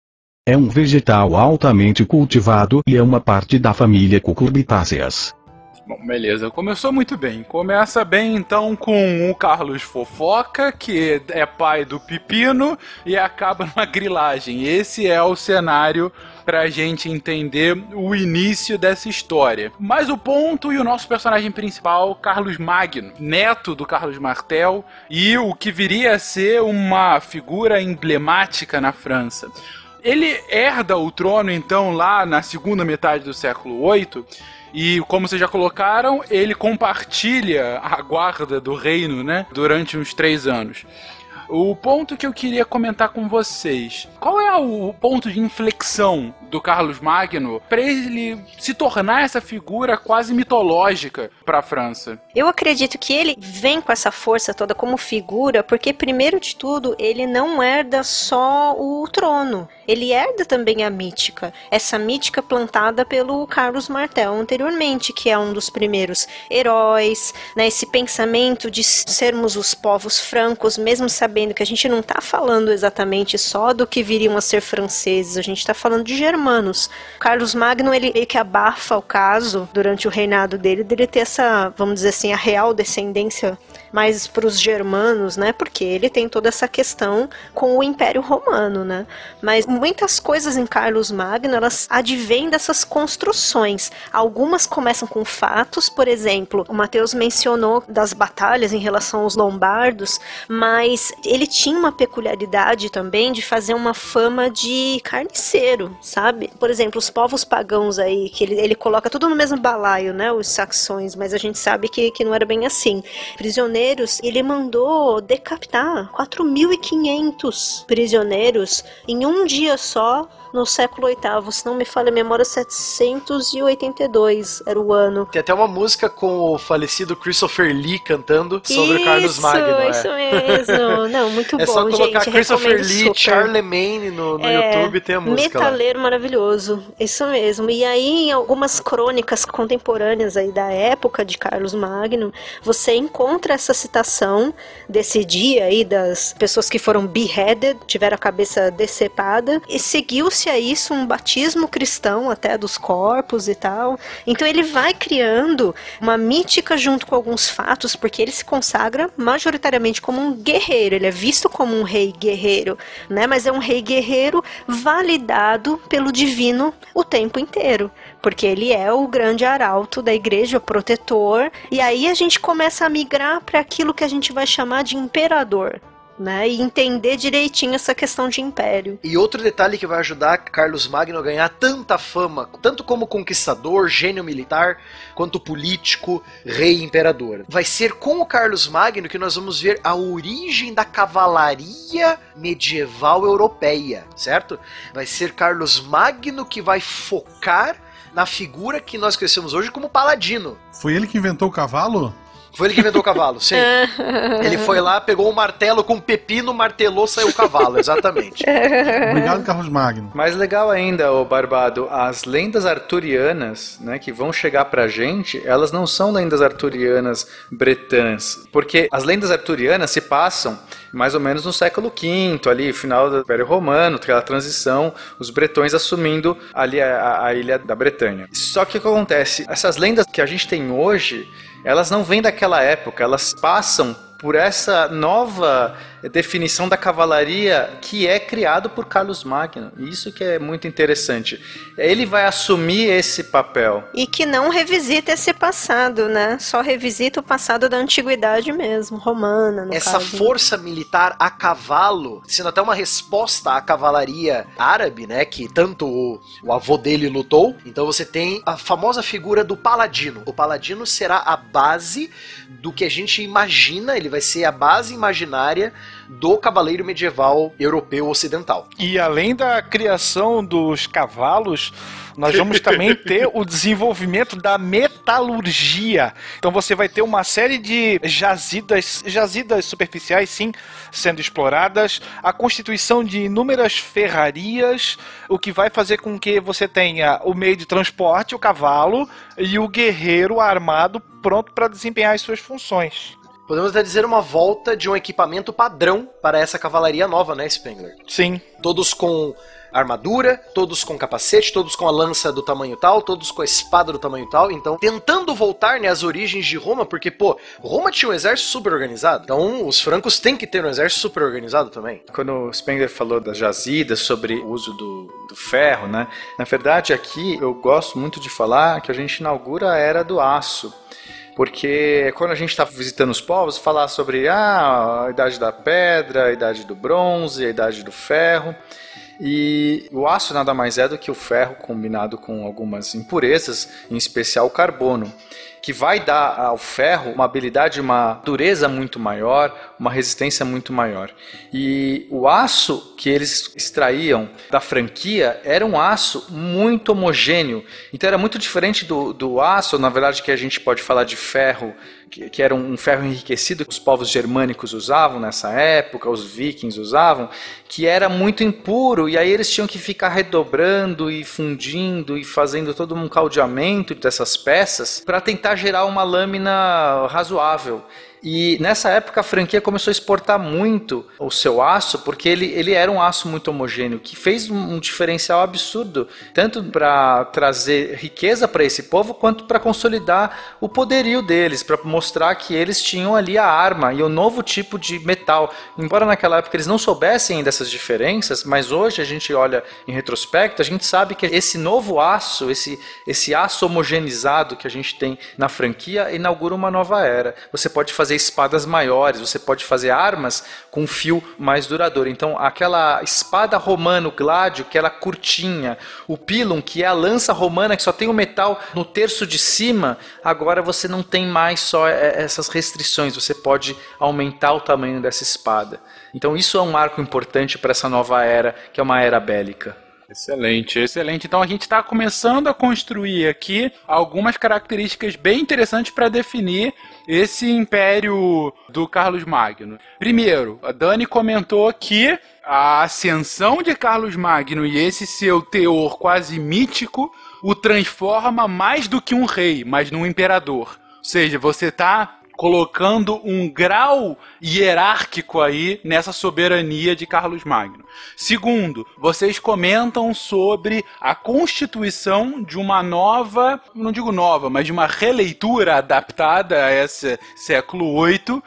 É um vegetal altamente cultivado e é uma parte da família cucurbitáceas. Bom, beleza. Começou muito bem. Começa bem então com o Carlos Fofoca, que é pai do Pepino, e acaba numa grilagem. Esse é o cenário pra gente entender o início dessa história. Mas o ponto e o nosso personagem principal, Carlos Magno, neto do Carlos Martel, e o que viria a ser uma figura emblemática na França. Ele herda o trono, então, lá na segunda metade do século VIII, e como vocês já colocaram, ele compartilha a guarda do reino, né? Durante uns três anos. O ponto que eu queria comentar com vocês: qual é o ponto de inflexão do Carlos Magno para ele se tornar essa figura quase mitológica para a França? Eu acredito que ele vem com essa força toda como figura, porque primeiro de tudo, ele não herda só o trono, ele herda também a mítica. Essa mítica plantada pelo Carlos Martel anteriormente, que é um dos primeiros heróis, né, esse pensamento de sermos os povos francos, mesmo sabendo que a gente não está falando exatamente só do que viriam a ser franceses, a gente está falando de germanos. Carlos Magno, ele meio que abafa o caso durante o reinado dele, dele ter essa, vamos dizer assim, a real descendência mais para os germanos, né? Porque ele tem toda essa questão com o Império Romano, né? Mas muitas coisas em Carlos Magno, elas advêm dessas construções. Algumas começam com fatos, por exemplo, o Mateus mencionou das batalhas em relação aos lombardos, mas ele tinha uma peculiaridade também de fazer uma fama de carniceiro, sabe? Por exemplo, os povos pagãos aí, que ele, ele coloca tudo no mesmo balaio, né? Os saxões, mas a gente sabe que, que não era bem assim. Prisioneiros, ele mandou decapitar 4.500 prisioneiros em um dia só no século VIII, se não me falha a memória, 782 era o ano. Tem até uma música com o falecido Christopher Lee cantando sobre isso, Carlos Magno. Isso é. mesmo. Não, muito É bom, só colocar gente. Christopher Lee, super. Charlemagne no, no É, YouTube tem a música lá. Metaleiro maravilhoso, isso mesmo. E aí, em algumas crônicas contemporâneas aí da época de Carlos Magno, você encontra essa citação desse dia aí das pessoas que foram beheaded, tiveram a cabeça decepada, e seguiu-se a isso um batismo cristão até dos corpos e tal. Então ele vai criando uma mítica junto com alguns fatos, porque ele se consagra majoritariamente como um guerreiro, ele é visto como um rei guerreiro, né? Mas é um rei guerreiro validado pelo divino o tempo inteiro, porque ele é o grande arauto da igreja, o protetor, e aí a gente começa a migrar para aquilo que a gente vai chamar de imperador. Né, e entender direitinho essa questão de império. E outro detalhe que vai ajudar Carlos Magno a ganhar tanta fama, tanto como conquistador, gênio militar, quanto político, rei e imperador. Vai ser com o Carlos Magno que nós vamos ver a origem da cavalaria medieval europeia, certo? Vai ser Carlos Magno que vai focar na figura que nós conhecemos hoje como paladino. Foi ele que inventou o cavalo? Foi ele que inventou o cavalo, sim. ele foi lá, pegou um martelo com um pepino, martelou, saiu o cavalo, exatamente. Obrigado, Carlos Magno. Mais legal ainda, o Barbado, as lendas arturianas, né, que vão chegar pra gente, elas não são lendas arturianas bretãs, porque as lendas arturianas se passam mais ou menos no século V, ali, final do Império Romano, aquela transição, os bretões assumindo ali a, a ilha da Bretanha. Só que o que acontece? Essas lendas que a gente tem hoje, elas não vêm daquela época, elas passam por essa nova definição da cavalaria que é criado por Carlos Magno. Isso que é muito interessante. Ele vai assumir esse papel. E que não revisita esse passado, né? Só revisita o passado da antiguidade mesmo, romana. No Essa caso. força militar a cavalo, sendo até uma resposta à cavalaria árabe, né? Que tanto o, o avô dele lutou. Então você tem a famosa figura do paladino. O paladino será a base do que a gente imagina, ele vai ser a base imaginária do cavaleiro medieval europeu ocidental. E além da criação dos cavalos, nós vamos também ter o desenvolvimento da metalurgia. Então você vai ter uma série de jazidas, jazidas superficiais, sim, sendo exploradas, a constituição de inúmeras ferrarias, o que vai fazer com que você tenha o meio de transporte, o cavalo, e o guerreiro armado pronto para desempenhar as suas funções. Podemos até dizer uma volta de um equipamento padrão para essa cavalaria nova, né, Spengler? Sim. Todos com armadura, todos com capacete, todos com a lança do tamanho tal, todos com a espada do tamanho tal. Então, tentando voltar né, às origens de Roma, porque, pô, Roma tinha um exército super organizado. Então, os francos têm que ter um exército super organizado também. Quando o Spengler falou das jazidas, sobre o uso do, do ferro, né? Na verdade, aqui eu gosto muito de falar que a gente inaugura a era do aço. Porque quando a gente está visitando os povos, falar sobre ah, a idade da pedra, a idade do bronze, a idade do ferro. E o aço nada mais é do que o ferro combinado com algumas impurezas, em especial o carbono, que vai dar ao ferro uma habilidade, uma dureza muito maior, uma resistência muito maior. E o aço que eles extraíam da franquia era um aço muito homogêneo. Então era muito diferente do, do aço, na verdade, que a gente pode falar de ferro que, era um ferro enriquecido que os povos germânicos usavam nessa época, os vikings usavam, que era muito impuro e aí eles tinham que ficar redobrando e fundindo e fazendo todo um caldeamento dessas peças para tentar gerar uma lâmina razoável. E nessa época a franquia começou a exportar muito o seu aço, porque ele, ele era um aço muito homogêneo, que fez um, um diferencial absurdo, tanto para trazer riqueza para esse povo, quanto para consolidar o poderio deles, para mostrar que eles tinham ali a arma e o novo tipo de metal. Embora naquela época eles não soubessem dessas diferenças, mas hoje a gente olha em retrospecto, a gente sabe que esse novo aço, esse, esse aço homogeneizado que a gente tem na franquia, inaugura uma nova era. Você pode fazer espadas maiores, você pode fazer armas com fio mais duradouro. Então, aquela espada romano gládio, que era curtinha, o pilum, que é a lança romana que só tem o metal no terço de cima, agora você não tem mais só é, essas restrições, você pode aumentar o tamanho dessa espada. Então, isso é um marco importante para essa nova era, que é uma era bélica. Excelente, excelente. Então a gente está começando a construir aqui algumas características bem interessantes para definir esse império do Carlos Magno. Primeiro, a Dani comentou que a ascensão de Carlos Magno e esse seu teor quase mítico o transforma mais do que um rei, mas num imperador. Ou seja, você está colocando um grau hierárquico aí nessa soberania de Carlos Magno. Segundo, vocês comentam sobre a constituição de uma nova, não digo nova, mas de uma releitura adaptada a esse século VIII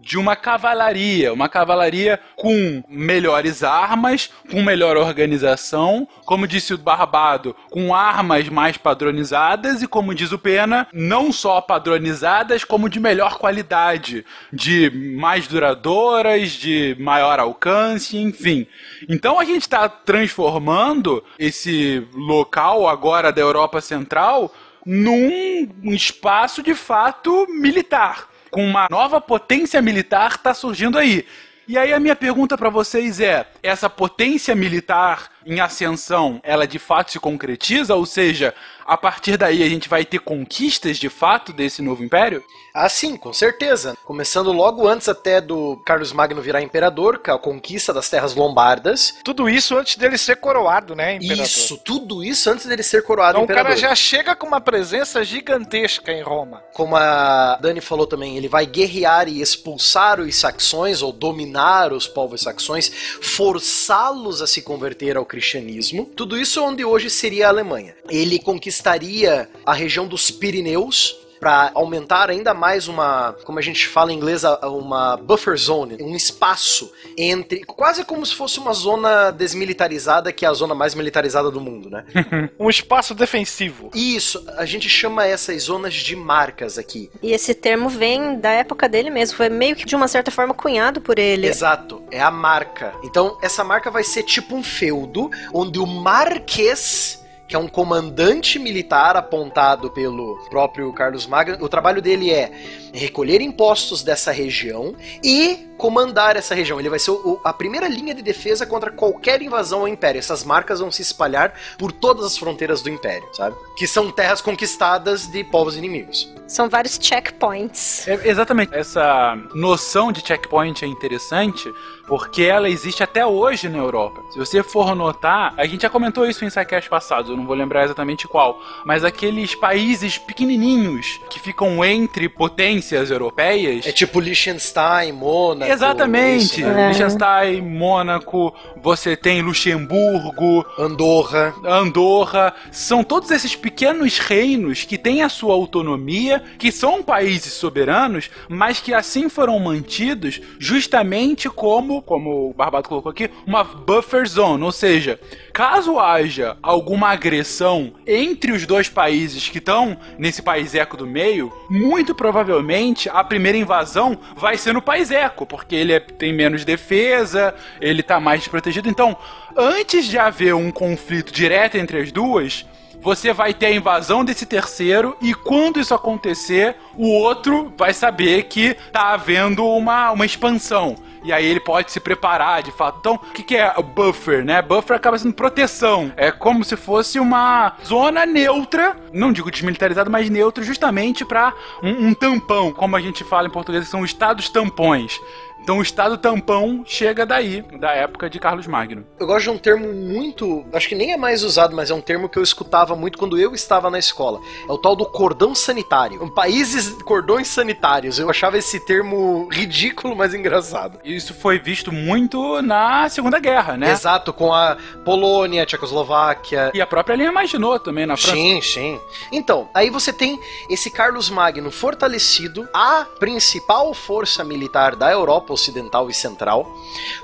de uma cavalaria, uma cavalaria com melhores armas, com melhor organização, como disse o Barbado, com armas mais padronizadas e como diz o Pena, não só padronizadas, como de melhor qualidade, de mais duradouras, de maior alcance, enfim. Então a gente está transformando esse local agora da Europa Central num espaço de fato militar com uma nova potência militar está surgindo aí. E aí a minha pergunta para vocês é: essa potência militar em ascensão, ela de fato se concretiza? Ou seja, a partir daí a gente vai ter conquistas de fato desse novo império? Ah, sim, com certeza. Começando logo antes até do Carlos Magno virar imperador, com a conquista das terras lombardas. Tudo isso antes dele ser coroado, né, imperador? Isso, tudo isso antes dele ser coroado Então o imperador. cara já chega com uma presença gigantesca em Roma. Como a Dani falou também, ele vai guerrear e expulsar os saxões, ou dominar os povos saxões, forçá-los a se converter ao cristianismo. Tudo isso onde hoje seria a Alemanha. Ele conquistaria a região dos Pirineus, para aumentar ainda mais uma, como a gente fala em inglês, uma buffer zone, um espaço entre, quase como se fosse uma zona desmilitarizada, que é a zona mais militarizada do mundo, né? Um espaço defensivo. Isso, a gente chama essas zonas de marcas aqui. E esse termo vem da época dele mesmo, foi meio que de uma certa forma cunhado por ele. Exato, é a marca. Então, essa marca vai ser tipo um feudo, onde o Marquês, que é um comandante militar apontado pelo próprio Carlos Magno, o trabalho dele é recolher impostos dessa região e comandar essa região. Ele vai ser o- a primeira linha de defesa contra qualquer invasão ao Império. Essas marcas vão se espalhar por todas as fronteiras do Império, sabe? Que são terras conquistadas de povos inimigos. São vários checkpoints. É, exatamente. Essa noção de checkpoint é interessante porque ela existe até hoje na Europa. Se você for notar, a gente já comentou isso em sidecast passados, eu não vou lembrar exatamente qual, mas aqueles países pequenininhos que ficam entre potências europeias. É tipo Liechtenstein, Mônaco. Exatamente. isso, né? Liechtenstein, Mônaco, você tem Luxemburgo, Andorra. Andorra, são todos esses pequenos reinos que têm a sua autonomia, que são países soberanos, mas que assim foram mantidos justamente como, como o Barbado colocou aqui, uma buffer zone, ou seja, caso haja alguma agressão entre os dois países que estão nesse país eco do meio, muito provavelmente a primeira invasão vai ser no país eco, porque ele é- tem menos defesa, ele tá mais desprotegido. Então, antes de haver um conflito direto entre as duas, você vai ter a invasão desse terceiro e quando isso acontecer, o outro vai saber que tá havendo uma, uma expansão. E aí ele pode se preparar de fato. Então, o que, que é buffer, né? Buffer acaba sendo proteção. É como se fosse uma zona neutra, não digo desmilitarizada, mas neutra, justamente para um, um tampão, como a gente fala em português, são estados tampões. Então o estado tampão chega daí, da época de Carlos Magno. Eu gosto de um termo muito. Acho que nem é mais usado, mas é um termo que eu escutava muito quando eu estava na escola. É o tal do cordão sanitário. Países cordões sanitários. Eu achava esse termo ridículo, mas engraçado. Isso foi visto muito na Segunda Guerra, né? Exato, com a Polônia, a Tchecoslováquia. E a própria linha imaginou também na França. Sim, sim. Então, aí você tem esse Carlos Magno fortalecido, a principal força militar da Europa Ocidental e Central,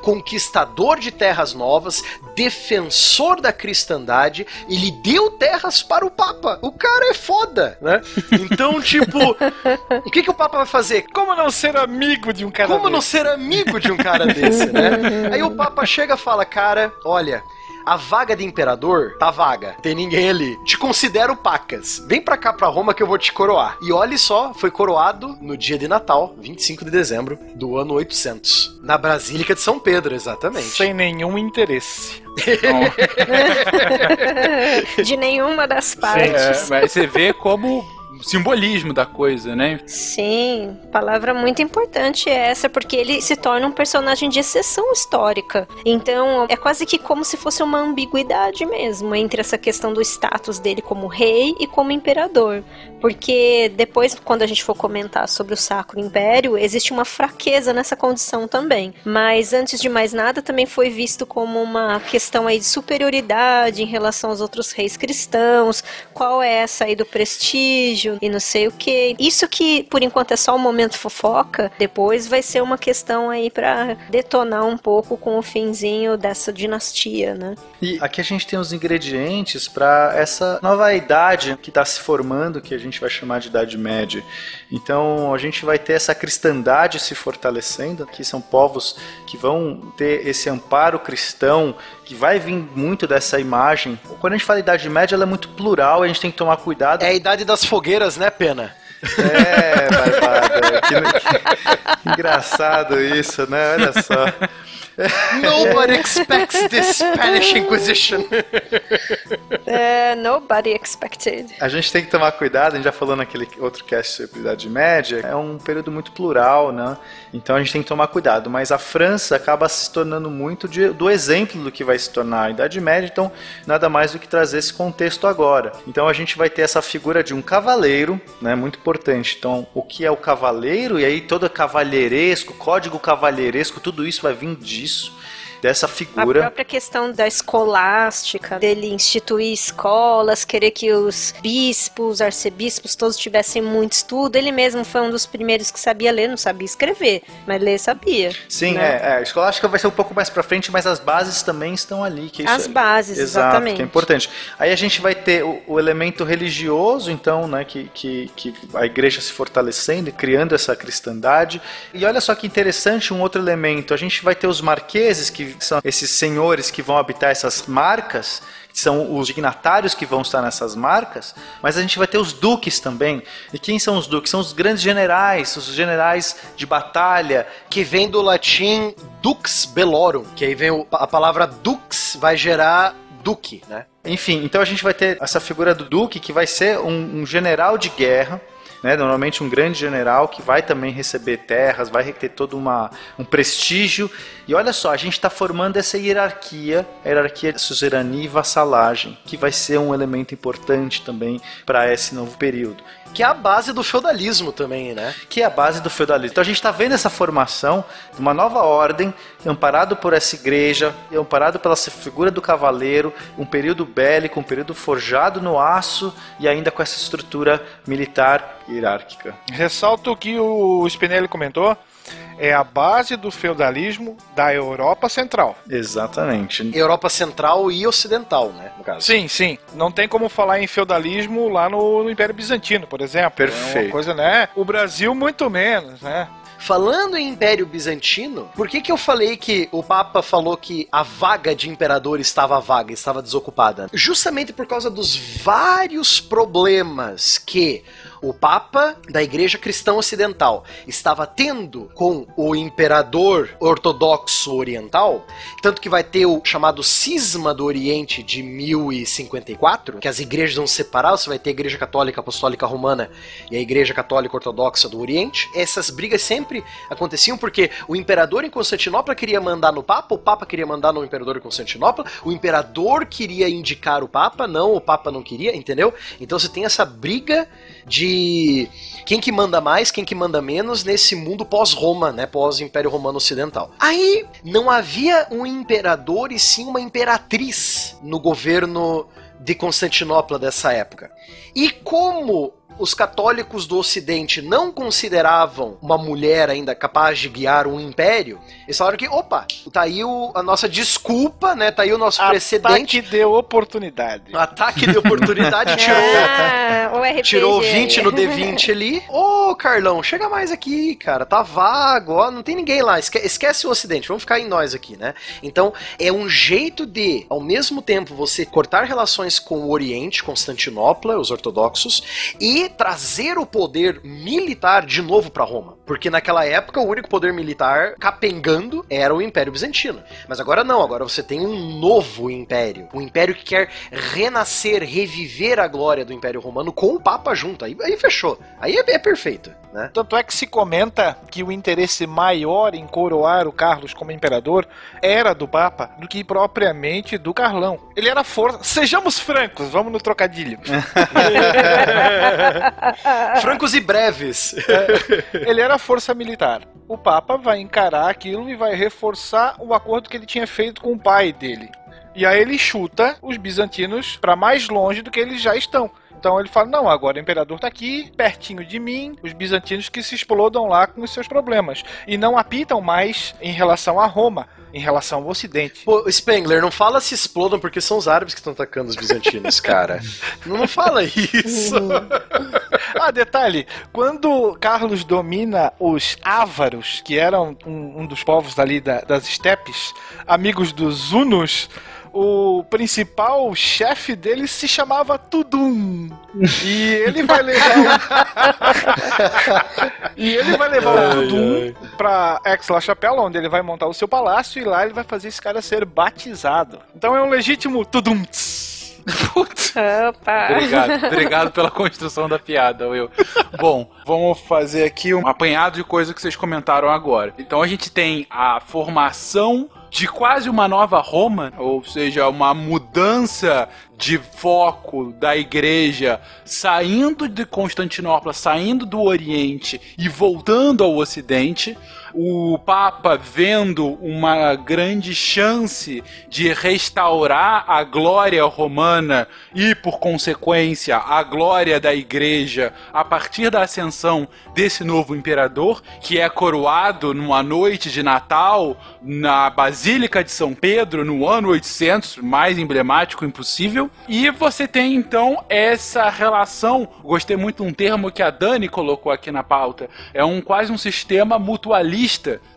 conquistador de terras novas, defensor da cristandade, ele deu terras para o Papa. O cara é foda, né? Então, tipo, o que, que o Papa vai fazer? Como não ser amigo de um cara Como não desse? ser amigo de um cara desse, né? Aí o Papa chega e fala, cara, olha. A vaga de imperador tá vaga, tem ninguém ali. Te considero pacas. Vem pra cá, pra Roma, que eu vou te coroar. E olhe só, foi coroado no dia de Natal, 25 de dezembro do ano 800. Na Basílica de São Pedro, exatamente. Sem nenhum interesse. De nenhuma das É, partes. mas você vê como simbolismo da coisa, né? Sim, palavra muito importante é essa, porque ele se torna um personagem de exceção histórica. Então, é quase que como se fosse uma ambiguidade mesmo entre essa questão do status dele como rei e como imperador. Porque depois, quando a gente for comentar sobre o Sacro Império, existe uma fraqueza nessa condição também. Mas antes de mais nada, também foi visto como uma questão aí de superioridade em relação aos outros reis cristãos. Qual é essa aí do prestígio e não sei o que. Isso que por enquanto é só um momento fofoca, depois vai ser uma questão aí pra detonar um pouco com o finzinho dessa dinastia, né? E aqui a gente tem os ingredientes para essa nova idade que está se formando, que a gente vai chamar de Idade Média. Então a gente vai ter essa cristandade se fortalecendo, que são povos que vão ter esse amparo cristão, que vai vir muito dessa imagem. Quando a gente fala Idade Média, ela é muito plural, a gente tem que tomar cuidado. É a idade das fogueiras, né, Pena? É, barbada. Que, que engraçado isso, né? Olha só. Nobody expects this Spanish Inquisition. É, nobody expected. A gente tem que tomar cuidado, a gente já falou naquele outro cast sobre Idade Média, é um período muito plural, né? Então a gente tem que tomar cuidado. Mas a França acaba se tornando muito de- do exemplo do que vai se tornar a Idade Média, então nada mais do que trazer esse contexto agora. Então a gente vai ter essa figura de um cavaleiro, né? Muito importante. Então, o que é o cavaleiro? E aí todo cavalheiresco, código cavalheiresco, tudo isso vai vir disso isso. Dessa A figura. própria questão da escolástica, dele instituir escolas, querer que os bispos, arcebispos, todos tivessem muito estudo. Ele mesmo foi um dos primeiros que sabia ler, não sabia escrever, mas ler sabia. Sim, né? é, é. A escolástica vai ser um pouco mais pra frente, mas as bases também estão ali. Que As é- bases, exatamente. que é importante. Aí a gente vai ter o, o elemento religioso, então, né, que, que, que a igreja se fortalecendo e criando essa cristandade. E olha só que interessante um outro elemento. A gente vai ter os marqueses, que são esses senhores que vão habitar essas marcas, que são os dignatários que vão estar nessas marcas, mas a gente vai ter os duques também. E quem são os duques? São os grandes generais, os generais de batalha, Que vem do latim dux bellorum, que aí vem o- a palavra dux vai gerar duque, né? Enfim, então a gente vai ter essa figura do Duque que vai ser um, um general de guerra, né? Normalmente um grande general que vai também receber terras, vai ter todo uma, um prestígio. E olha só, a gente está formando essa hierarquia, a hierarquia de suzerania e vassalagem, que vai ser um elemento importante também para esse novo período. Que é a base do feudalismo também, né? que é a base do feudalismo. Então a gente está vendo essa formação de uma nova ordem, amparado por essa igreja, amparado pela figura do cavaleiro, um período bélico, um período forjado no aço e ainda com essa estrutura militar hierárquica. Ressalto o que o Spinelli comentou. É a base do feudalismo da Europa Central. Exatamente. Europa Central e Ocidental, né? No caso. Sim, sim. Não tem como falar em feudalismo lá no, no Império Bizantino, por exemplo. É Perfeito. uma coisa, né? O Brasil, muito menos, né? Falando em Império Bizantino, por que, que eu falei que o Papa falou que a vaga de imperador estava vaga, estava desocupada? Justamente por causa dos vários problemas que o Papa da Igreja Cristã Ocidental estava tendo com o imperador ortodoxo oriental, tanto que vai ter o chamado Cisma do Oriente de 1054, que as igrejas vão se separar, você vai ter a Igreja Católica Apostólica Romana e a Igreja Católica Ortodoxa do Oriente. Essas brigas sempre aconteciam porque o imperador em Constantinopla queria mandar no Papa, o Papa queria mandar no imperador em Constantinopla, o imperador queria indicar o Papa, não, o Papa não queria, entendeu? Então você tem essa briga de quem que manda mais, quem que manda menos nesse mundo pós-Roma, né, pós-Império Romano Ocidental. Aí não havia um imperador e sim uma imperatriz no governo de Constantinopla dessa época. E como os católicos do Ocidente não consideravam uma mulher ainda capaz de guiar um império, eles falaram que, opa, tá aí o- a nossa desculpa, né? Tá aí o nosso precedente. Ataque de oportunidade. Ataque de oportunidade tirou. Ah, o RPG. Tirou 20 no D20 ali. Ô, Carlão, chega mais aqui, cara. Tá vago, ó. Não tem ninguém lá. Esque- esquece o Ocidente. Vamos ficar em nós aqui, né? Então, é um jeito de, ao mesmo tempo, você cortar relações com o Oriente, Constantinopla, os ortodoxos, e trazer o poder militar de novo pra Roma. Porque naquela época, o único poder militar capengando era o Império Bizantino. Mas agora não. Agora você tem um novo império. Um império que quer renascer, reviver a glória do Império Romano com o Papa junto. Aí, aí fechou. Aí é, é perfeito, né? Tanto é que se comenta que o interesse maior em coroar o Carlos como imperador era do Papa do que propriamente do Carlão. Ele era força. Sejamos francos, vamos no trocadilho. Francos e breves. Ele era força militar. O Papa vai encarar aquilo e vai reforçar o acordo que ele tinha feito com o pai dele. E aí ele chuta os bizantinos para mais longe do que eles já estão. Então ele fala: não, agora o imperador tá aqui, pertinho de mim, os bizantinos que se explodam lá com os seus problemas. E não apitam mais em relação a Roma, em relação ao Ocidente. Pô, Spengler, não fala se explodam porque são os árabes que estão atacando os bizantinos, cara. não, não fala isso. Ah, detalhe: quando Carlos domina os ávaros, que eram um, um dos povos ali da- das estepes, amigos dos Hunos, o principal chefe dele se chamava Tudum. E ele vai levar o... E ele vai levar o Tudum pra Ex-La Chapelle, onde ele vai montar o seu palácio, e lá ele vai fazer esse cara ser batizado. Então é um legítimo Tudum. Putz. Opa! Obrigado, obrigado pela construção da piada, Will. Bom, vamos fazer aqui um apanhado de coisa que vocês comentaram agora. Então a gente tem a formação de quase uma nova Roma, ou seja, uma mudança de foco da igreja saindo de Constantinopla, saindo do Oriente e voltando ao Ocidente. O Papa vendo uma grande chance de restaurar a glória romana e, por consequência, a glória da igreja a partir da ascensão desse novo imperador, que é coroado numa noite de Natal na Basílica de São Pedro no ano 800, mais emblemático impossível. E você tem então essa relação, gostei muito de um termo que a Dani colocou aqui na pauta, é um quase um sistema mutualista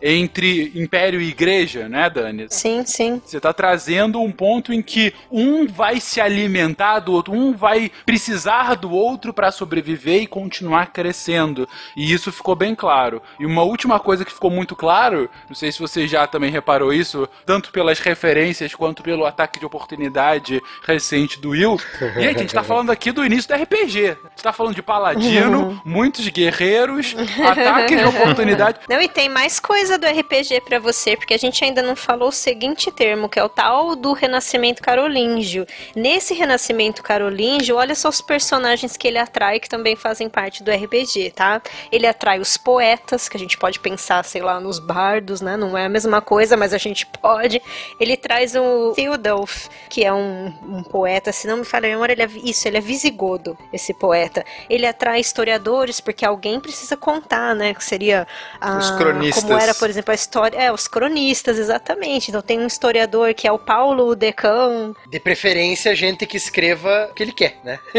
entre império e igreja, né, Dani? Sim, sim. Você está trazendo um ponto em que um vai se alimentar do outro, um vai precisar do outro para sobreviver e continuar crescendo. E isso ficou bem claro. E uma última coisa que ficou muito claro, não sei se você já também reparou isso, tanto pelas referências quanto pelo ataque de oportunidade recente do Will. Gente, a gente tá falando aqui do início do RPG. A gente tá falando de paladino, muitos guerreiros, ataque de oportunidade. Não, e tem mais coisa do RPG pra você, porque a gente ainda não falou o seguinte termo, que é o tal do renascimento carolíngio. Nesse renascimento carolíngio, olha só os personagens que ele atrai, que também fazem parte do RPG, tá? Ele atrai os poetas, que a gente pode pensar, sei lá, nos bardos, né? Não é a mesma coisa, mas a gente pode. Ele traz o Theodulf, que é um, um poeta, se não me falha a memória, ele é, isso, ele é visigodo, esse poeta. Ele atrai historiadores, porque alguém precisa contar, né? Que seria a, Os cronistas. Como era, por exemplo, a história. É, os cronistas, exatamente. Então tem um historiador que é o Paulo Decão. De preferência, gente que escreva o que ele quer, né?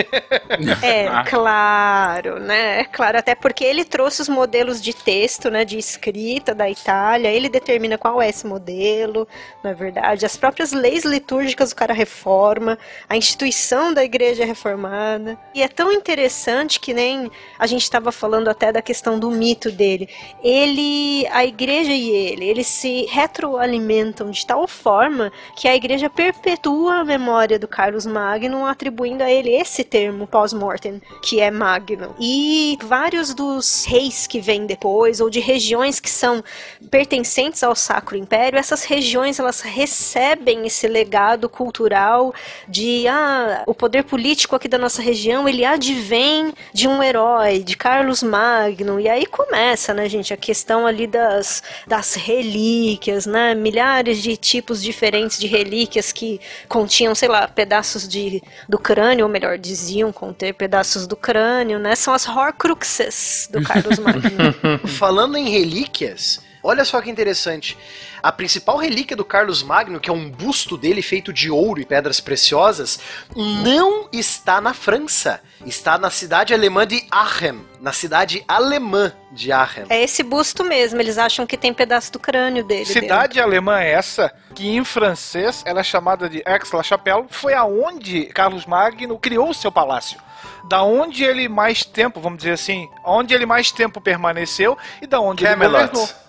É, claro, né? É claro, até porque ele trouxe os modelos de texto, né? De escrita da Itália, ele determina qual é esse modelo, não é verdade? As próprias leis litúrgicas o cara reforma, a instituição da igreja é reformada. E é tão interessante que nem a gente estava falando até da questão do mito dele. Ele, a igreja e ele, eles se retroalimentam de tal forma que a igreja perpetua a memória do Carlos Magno, atribuindo a ele esse termo pós-mortem, que é Magno. E vários dos reis que vêm depois, ou de regiões que são pertencentes ao Sacro Império, essas regiões elas recebem esse legado cultural de ah, o poder político aqui da nossa região, ele advém de um herói, de Carlos Magno. E aí começa, né, gente, a questão ali das, das relíquias, né? Milhares de tipos diferentes de relíquias que continham, sei lá, pedaços de, do crânio, ou melhor, diziam conter pedaços do crânio, né? São as Horcruxes do Carlos Magno. Falando em relíquias, olha só que interessante. A principal relíquia do Carlos Magno, que é um busto dele feito de ouro e pedras preciosas, não está na França. Está na cidade alemã de Aachen. Na cidade alemã de Aachen. é esse busto mesmo, eles acham que tem pedaço do crânio dele. dentro. Cidade alemã é essa, que em francês ela é chamada de Aix-la-Chapelle, foi aonde Carlos Magno criou o seu palácio. Da onde ele mais tempo, vamos dizer assim, onde ele mais tempo permaneceu e da onde Camelot. ele governou.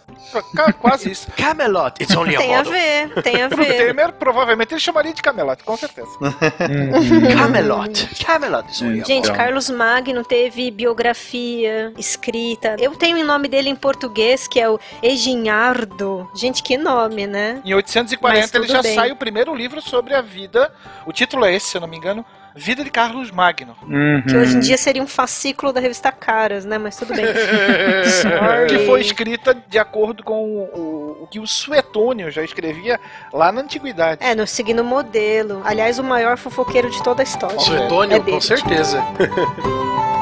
Quase isso. Camelot, it's only a Tem a ver, tem a ver. Temer provavelmente ele chamaria de Camelot, com certeza. Camelot. Camelot is only a Gente, model. Carlos Magno teve biografia escrita. Eu tenho o nome dele em português, que é o Eginhardo. Gente, que nome, né? Em 840 Mas ele já bem. sai o primeiro livro sobre a vida. O título é esse, se eu não me engano. Vida de Carlos Magno. Que hoje em dia seria um fascículo da revista Caras, né? Mas tudo bem. Que foi escrita de acordo com o, o que o Suetônio já escrevia lá na antiguidade. É, no seguindo o modelo. Aliás, o maior fofoqueiro de toda a história. Suetônio, É dele. com certeza.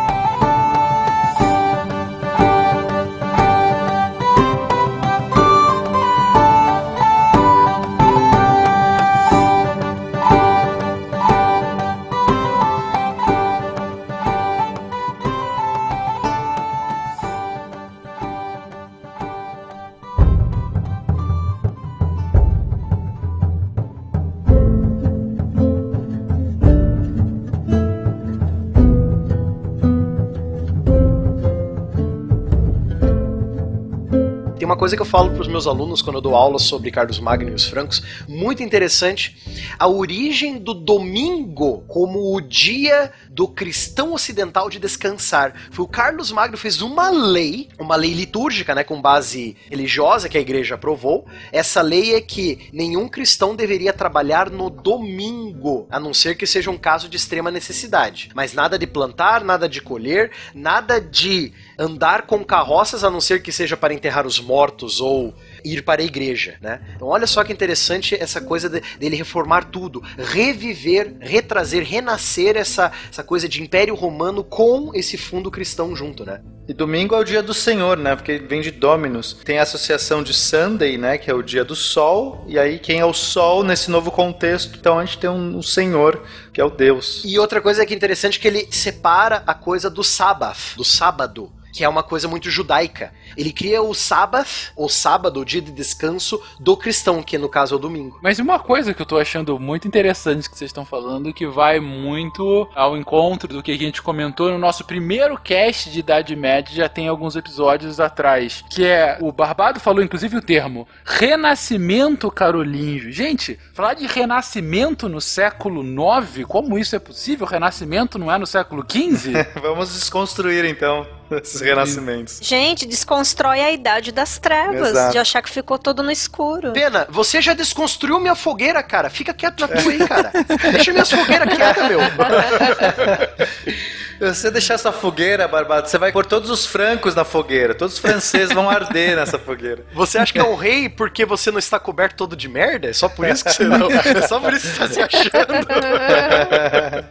uma coisa que eu falo para os meus alunos quando eu dou aula sobre Carlos Magno e os francos, muito interessante, a origem do domingo como o dia do cristão ocidental de descansar. Foi o Carlos Magno fez uma lei, uma lei litúrgica, né, com base religiosa que a igreja aprovou. Essa lei é que nenhum cristão deveria trabalhar no domingo, a não ser que seja um caso de extrema necessidade. Mas nada de plantar, nada de colher, nada de andar com carroças, a não ser que seja para enterrar os mortos ou ir para a igreja, né? Então olha só que interessante essa coisa de, dele reformar tudo, reviver, retrazer, renascer essa, essa coisa de Império Romano com esse fundo cristão junto, né? E domingo é o dia do Senhor, né? Porque vem de Dominus. Tem a associação de Sunday, né? Que é o dia do sol. E aí, quem é o sol nesse novo contexto? Então a gente tem um, um Senhor, que é o Deus. E outra coisa que é interessante é que ele separa a coisa do Sabbath, do sábado que é uma coisa muito judaica. Ele cria o Sabbath, o sábado, dia de descanso do cristão, que no caso é o domingo. Mas uma coisa que eu tô achando muito interessante que vocês estão falando, que vai muito ao encontro do que a gente comentou no nosso primeiro cast de Idade Média, já tem alguns episódios atrás, que é, o Barbado falou inclusive o termo, renascimento carolíngio. Gente, falar de renascimento no século IX, como isso é possível? Renascimento não é no século XV? Vamos desconstruir então esses renascimentos. Gente, desconstrói a idade das trevas, Exato. de achar que ficou todo no escuro. Pena, você já desconstruiu minha fogueira, cara. Fica quieto na tua aí, cara. Deixa minhas fogueiras quietas, meu. Se você deixar essa fogueira, Barbado, você vai pôr todos os francos na fogueira. Todos os franceses vão arder nessa fogueira. Você acha que é o rei porque você não está coberto todo de merda? É só por isso que você não. É só por isso que você está se achando.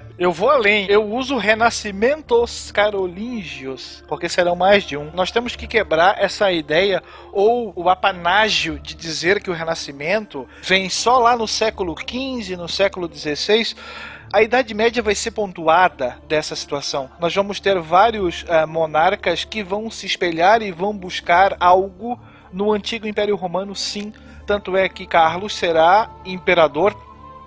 Eu vou além. Eu uso renascimentos carolíngios, porque serão mais de um. Nós temos que quebrar essa ideia ou o apanágio de dizer que o renascimento vem só lá no século XV, no século XVI. A Idade Média vai ser pontuada dessa situação. Nós vamos ter vários eh, monarcas que vão se espelhar e vão buscar algo no antigo Império Romano, sim. Tanto é que Carlos será imperador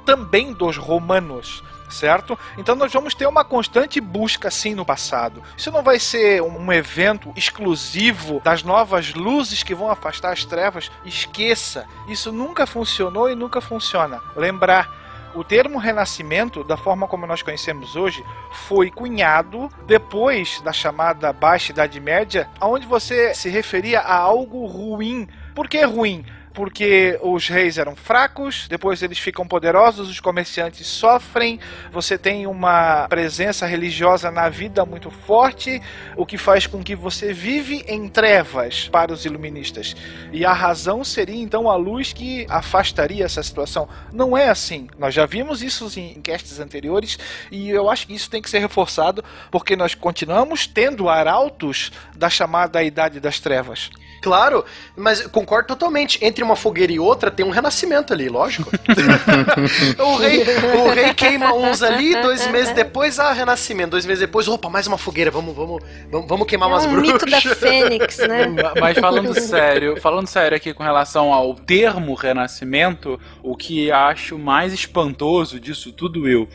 também dos romanos certo? Então nós vamos ter uma constante busca assim no passado. Isso não vai ser um evento exclusivo das novas luzes que vão afastar as trevas. Esqueça, isso nunca funcionou e nunca funciona. Lembrar o termo renascimento, da forma como nós conhecemos hoje, foi cunhado depois da chamada Baixa Idade Média, onde você se referia a algo ruim. Por que ruim? Porque os reis eram fracos, depois eles ficam poderosos, os comerciantes sofrem, você tem uma presença religiosa na vida muito forte, o que faz com que você vive em trevas para os iluministas. E a razão seria então a luz que afastaria essa situação. Não é assim. Nós já vimos isso em castes anteriores e eu acho que isso tem que ser reforçado porque nós continuamos tendo arautos da chamada Idade das Trevas. Claro, mas concordo totalmente. Entre uma fogueira e outra tem um renascimento ali, lógico. o, rei, o rei queima uns ali, dois meses depois, ah, renascimento. Dois meses depois, opa, mais uma fogueira, vamos, vamos, vamos, vamos queimar É umas um bruxas. mito da Fênix, né? Mas falando sério, falando sério aqui com relação ao termo renascimento, o que acho mais espantoso disso tudo eu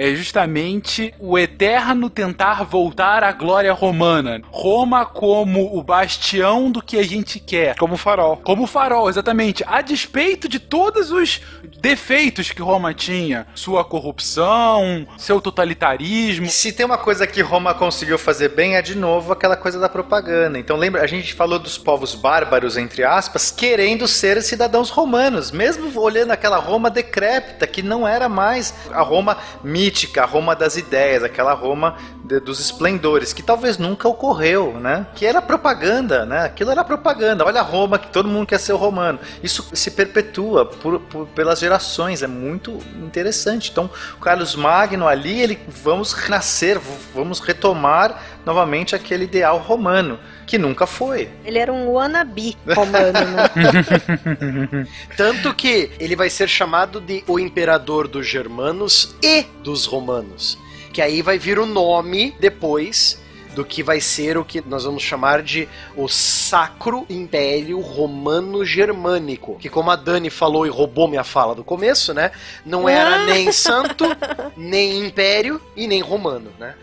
é justamente o eterno tentar voltar à glória romana. Roma como o bastião do que a gente quer. Como farol. Como farol, exatamente. A despeito de todos os defeitos que Roma tinha. Sua corrupção, seu totalitarismo. Se tem uma coisa que Roma conseguiu fazer bem é de novo aquela coisa da propaganda. Então lembra, a gente falou dos povos bárbaros, entre aspas, querendo ser cidadãos romanos, mesmo olhando aquela Roma decrépita, que não era mais a Roma mítica, a Roma das ideias, aquela Roma de- dos esplendores, que talvez nunca ocorreu, né? Que era propaganda, né? Aquilo era propaganda. Olha a Roma, que todo mundo quer ser o romano. Isso se perpetua por- por- pelas gerações, é muito interessante. Então, o Carlos Magno ali, ele vamos renascer, vamos retomar novamente aquele ideal romano, que nunca foi. Ele era um wannabe romano, né? Tanto que ele vai ser chamado de o imperador dos germanos e dos romanos. Que aí vai vir o nome depois do que vai ser o que nós vamos chamar de o Sacro Império Romano Germânico, que como a Dani falou e roubou minha fala do começo, né, não era nem santo, nem império e nem romano, né?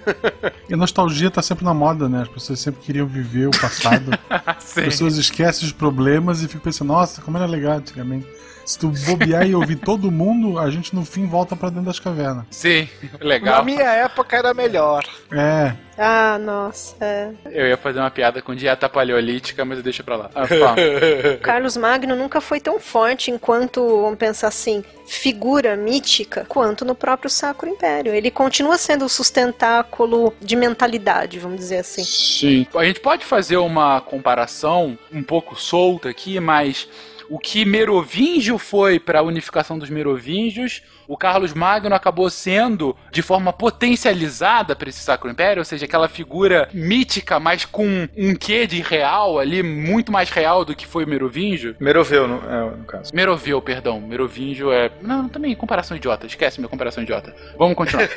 E a nostalgia tá sempre na moda, né? As pessoas sempre queriam viver o passado. As pessoas esquecem os problemas e ficam pensando, nossa, como era legal antigamente. Se tu bobear e ouvir todo mundo, a gente no fim volta pra dentro das cavernas. Sim, Na legal. minha época era melhor. É, Ah, nossa. é. Eu ia fazer uma piada com dieta paleolítica, mas eu deixo pra lá. Ah, Carlos Magno nunca foi tão forte enquanto, vamos pensar assim, figura mítica, quanto no próprio Sacro Império. Ele continua sendo o sustentáculo de mentalidade, vamos dizer assim. Sim. A gente pode fazer uma comparação um pouco solta aqui, mas o que Merovingio foi para a unificação dos Merovingios, o Carlos Magno acabou sendo de forma potencializada para esse Sacro Império, ou seja, aquela figura mítica, mas com um quê de real ali, muito mais real do que foi o Merovingio. Meroveu, no, é, no caso. Meroveu, perdão. Merovingio é. Não, também comparação idiota. Esquece minha comparação idiota. Vamos continuar.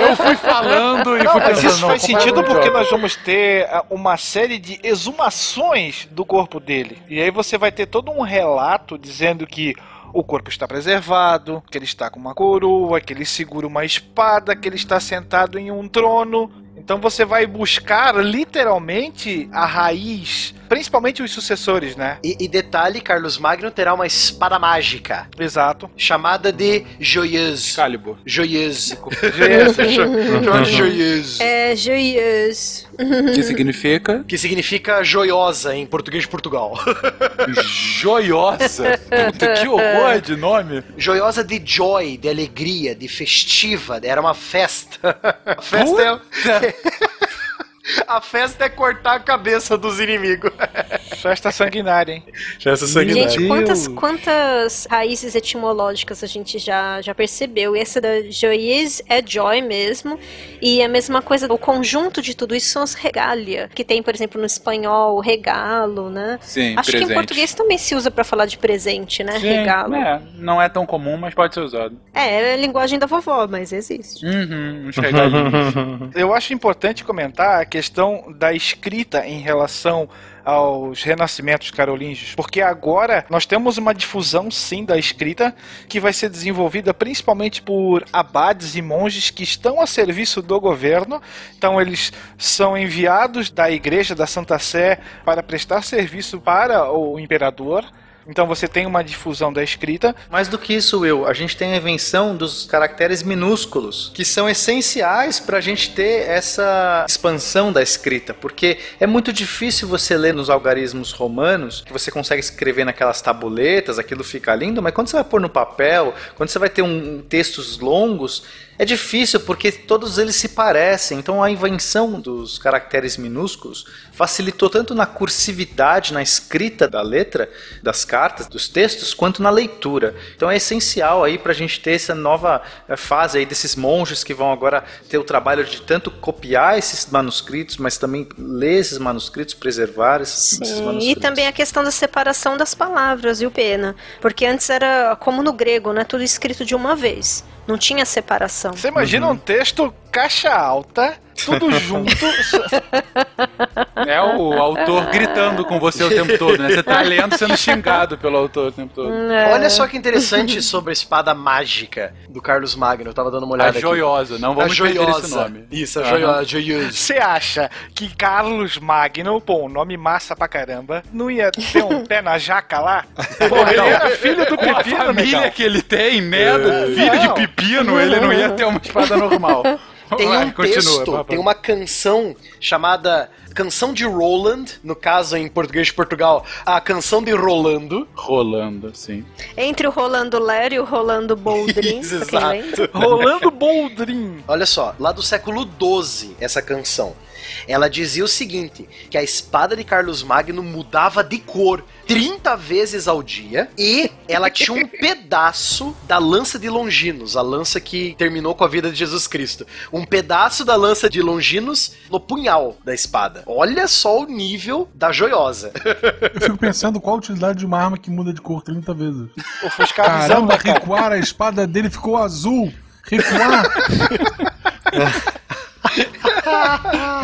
Eu fui falando e Não, fui mas pensando. isso não, faz sentido porque idiota. nós vamos ter ah, uma série de exumações do corpo dele. E aí você vai ter todo um relato dizendo que o corpo está preservado, que ele está com uma coroa, que ele segura uma espada, que ele está sentado em um trono. Então você vai buscar literalmente a raiz, principalmente os sucessores, né? E, e detalhe, Carlos Magno terá uma espada mágica, Exato. chamada de Joyeuse. Calibur. Joyeuse. De Joyeuse. É joyeuse. Que significa Que significa joiosa em português de Portugal. joiosa. Puta, que horror de nome. Joiosa de joy, de alegria, de festiva. Era uma festa. A festa é... A festa é cortar a cabeça dos inimigos. Festa sanguinária, hein? Essa Gente, quantas, quantas raízes etimológicas a gente já, já percebeu? E essa da joyeuse é joy mesmo. E a mesma coisa, o conjunto de tudo isso são as regalia, que tem, por exemplo, no espanhol, regalo, né? Sim, Acho que presente. em português também se usa pra falar de presente, né? Sim, regalo. É, não é tão comum, mas pode ser usado. É, é a linguagem da vovó, mas existe. Uhum. Eu acho importante comentar questão da escrita em relação aos renascimentos carolíngios, porque agora nós temos uma difusão sim da escrita que vai ser desenvolvida principalmente por abades e monges que estão a serviço do governo. Então eles são enviados da igreja da Santa Sé para prestar serviço para o imperador. Então você tem uma difusão da escrita, Mais do que isso, Will, a gente tem a invenção dos caracteres minúsculos, que são essenciais para a gente ter essa expansão da escrita, porque é muito difícil você ler nos algarismos romanos, que você consegue escrever naquelas tabuletas, aquilo fica lindo, mas quando você vai pôr no papel, quando você vai ter um, textos longos, é difícil porque todos eles se parecem. Então a invenção dos caracteres minúsculos facilitou tanto na cursividade, na escrita da letra, das cartas, dos textos, quanto na leitura. Então é essencial aí para a gente ter essa nova eh, fase aí desses monges que vão agora ter o trabalho de tanto copiar esses manuscritos, mas também ler esses manuscritos, preservar esses, esses Sim, manuscritos. e também a questão da separação das palavras, viu, Pena? Porque antes era como no grego, né? Tudo escrito de uma vez. Não tinha separação. Você imagina um texto caixa alta, tudo junto. É o autor gritando com você o tempo todo, né? Você tá lendo sendo xingado pelo autor o tempo todo. É. Olha só que interessante sobre a espada mágica do Carlos Magno. Eu tava dando uma olhada A aqui. joiosa, não A vamos perder joiosa. esse nome. Isso, a Aham. joiosa. joiosa. Você acha que Carlos Magno, pô, um nome massa pra caramba, não ia ter um pé na jaca lá? Porra, ele era filho do Com a Pepino, família negão. que ele tem, né? Filho de Não. pepino, ele não ia ter uma espada normal. Tem Vai, um continua, texto, papai. tem uma canção chamada Canção de Roland, no caso em português de Portugal, a Canção de Rolando. Rolando, assim. Entre o Rolando Lero e o Rolando Boldrin, exato. lembra. Rolando Boldrin. Olha só, lá do século XII, essa canção. Ela dizia o seguinte: que a espada de Carlos Magno mudava de cor 30 vezes ao dia e ela tinha um pedaço da lança de Longinos, a lança que terminou com a vida de Jesus Cristo. Um pedaço da lança de Longinos no punhal da espada. Olha só o nível da joiosa. Eu fico pensando qual a utilidade de uma arma que muda de cor 30 vezes. Ofuscar Caramba, cara? recuar, a espada dele ficou azul. Recuar.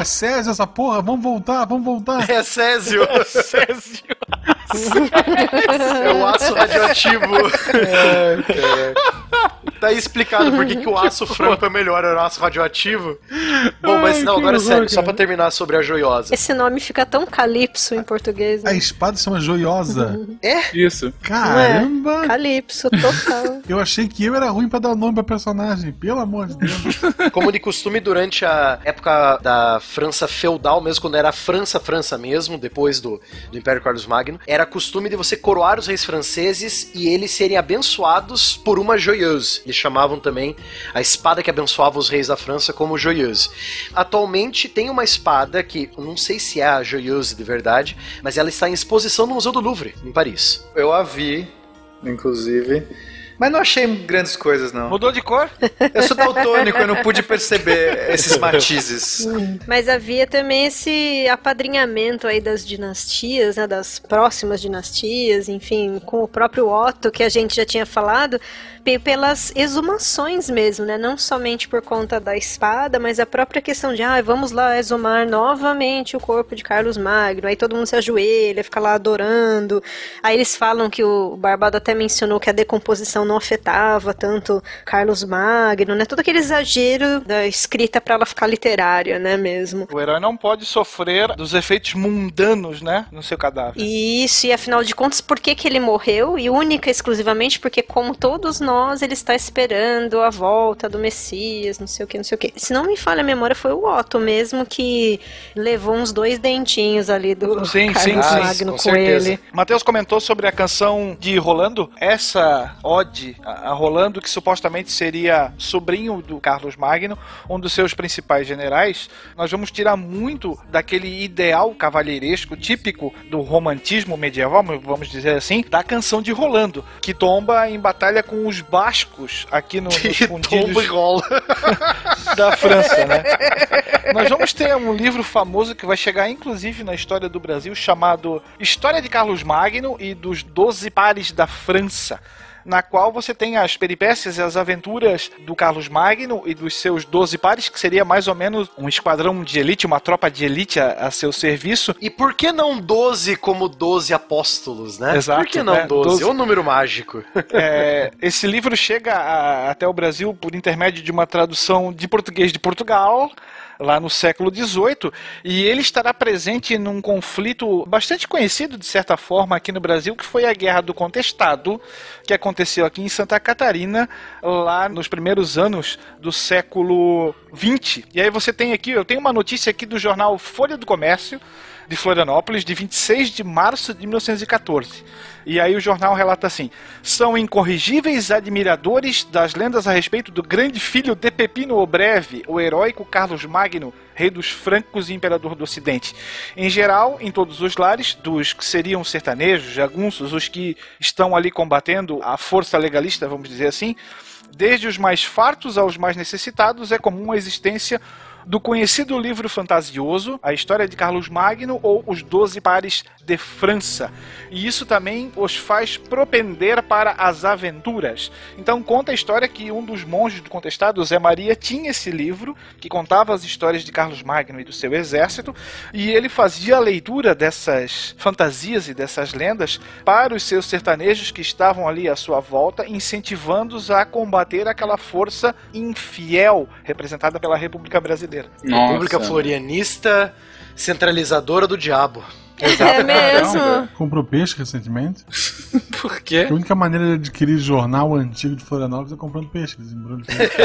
É Césio essa porra, vamos voltar, vamos voltar. É Césio. Césio. É o aço radioativo. Tá aí explicado por que, que o aço franco é melhor, era o aço radioativo. Bom, mas Ai, não, agora horror, sério, só cara. pra terminar sobre a joiosa. Esse nome fica tão calypso em português. A Né? espada se chama Joiosa. Isso. Caramba! Calypso, total. Eu achei que eu era ruim pra dar nome pra personagem, pelo amor de Deus. Como de costume, durante a época da França feudal, mesmo quando era França, França mesmo, depois do, do Império Carlos Magno, era costume de você coroar os reis franceses e eles serem abençoados por uma joyeuse. Eles chamavam também a espada que abençoava os reis da França como joyeuse. Atualmente tem uma espada que, não sei se é a joyeuse de verdade, mas ela está em exposição no Museu do Louvre, em Paris. Eu a vi, inclusive. Mas não achei grandes coisas, não. Mudou de cor? Eu sou daltônico, eu não pude perceber esses matizes. Mas havia também esse apadrinhamento aí das dinastias, né, das próximas dinastias, enfim, com o próprio Otto, que a gente já tinha falado, pelas exumações mesmo, né? Não somente por conta da espada, mas a própria questão de, ah, vamos lá exumar novamente o corpo de Carlos Magno. Aí todo mundo se ajoelha, fica lá adorando. Aí eles falam que o Barbado até mencionou que a decomposição não afetava tanto Carlos Magno, né? Todo aquele exagero da escrita para ela ficar literária, né, mesmo. O herói não pode sofrer dos efeitos mundanos, né? No seu cadáver. Isso, e afinal de contas, por que, que ele morreu? E única e exclusivamente porque, como todos nós, ele está esperando a volta do Messias, não sei o que, não sei o que. Se não me falha a memória, foi o Otto mesmo que levou uns dois dentinhos ali do Sim, Carlos sim, Magno com com, ele. Matheus comentou sobre a canção de Rolando. Essa ode a a Rolando, que supostamente seria sobrinho do Carlos Magno, um dos seus principais generais, nós vamos tirar muito daquele ideal cavalheiresco típico do romantismo medieval, vamos dizer assim, da canção de Rolando, que tomba em batalha com os bascos aqui no, nos fundilhos da França, né? Nós vamos ter um livro famoso que vai chegar inclusive na história do Brasil chamado História de Carlos Magno e dos Doze Pares da França. Na qual você tem as peripécias e as aventuras do Carlos Magno e dos seus doze pares, que seria mais ou menos um esquadrão de elite, uma tropa de elite a, a seu serviço. E por que não 12 como 12 apóstolos, né? Exato, Por que não né? 12? 12. É um número mágico. É, esse livro chega a- até o Brasil por intermédio de uma tradução de português de Portugal, lá no século XVIII, e ele estará presente num conflito bastante conhecido, de certa forma, aqui no Brasil, que foi a Guerra do Contestado, que aconteceu aqui em Santa Catarina, lá nos primeiros anos do século XX. E aí você tem aqui, eu tenho uma notícia aqui do jornal Folha do Comércio, de Florianópolis, de 26 de março de 1914. E aí o jornal relata assim: são incorrigíveis admiradores das lendas a respeito do grande filho de Pepino o Breve, o heróico Carlos Magno, rei dos francos e imperador do Ocidente. Em geral, em todos os lares, dos que seriam sertanejos, jagunços, os que estão ali combatendo a força legalista, vamos dizer assim, desde os mais fartos aos mais necessitados, é comum a existência do conhecido livro fantasioso, A História de Carlos Magno ou Os Doze Pares de França. E isso também os faz propender para as aventuras. Então conta a história que um dos monges do contestado, Zé Maria, tinha esse livro que contava as histórias de Carlos Magno e do seu exército, e ele fazia a leitura dessas fantasias e dessas lendas para os seus sertanejos que estavam ali à sua volta, incentivando-os a combater aquela força infiel representada pela República Brasileira. República Florianista, centralizadora do diabo. É mesmo. Comprou peixe recentemente. Por quê? A única maneira de adquirir jornal antigo de Florianópolis é comprando peixe. Eles embrulham peixe.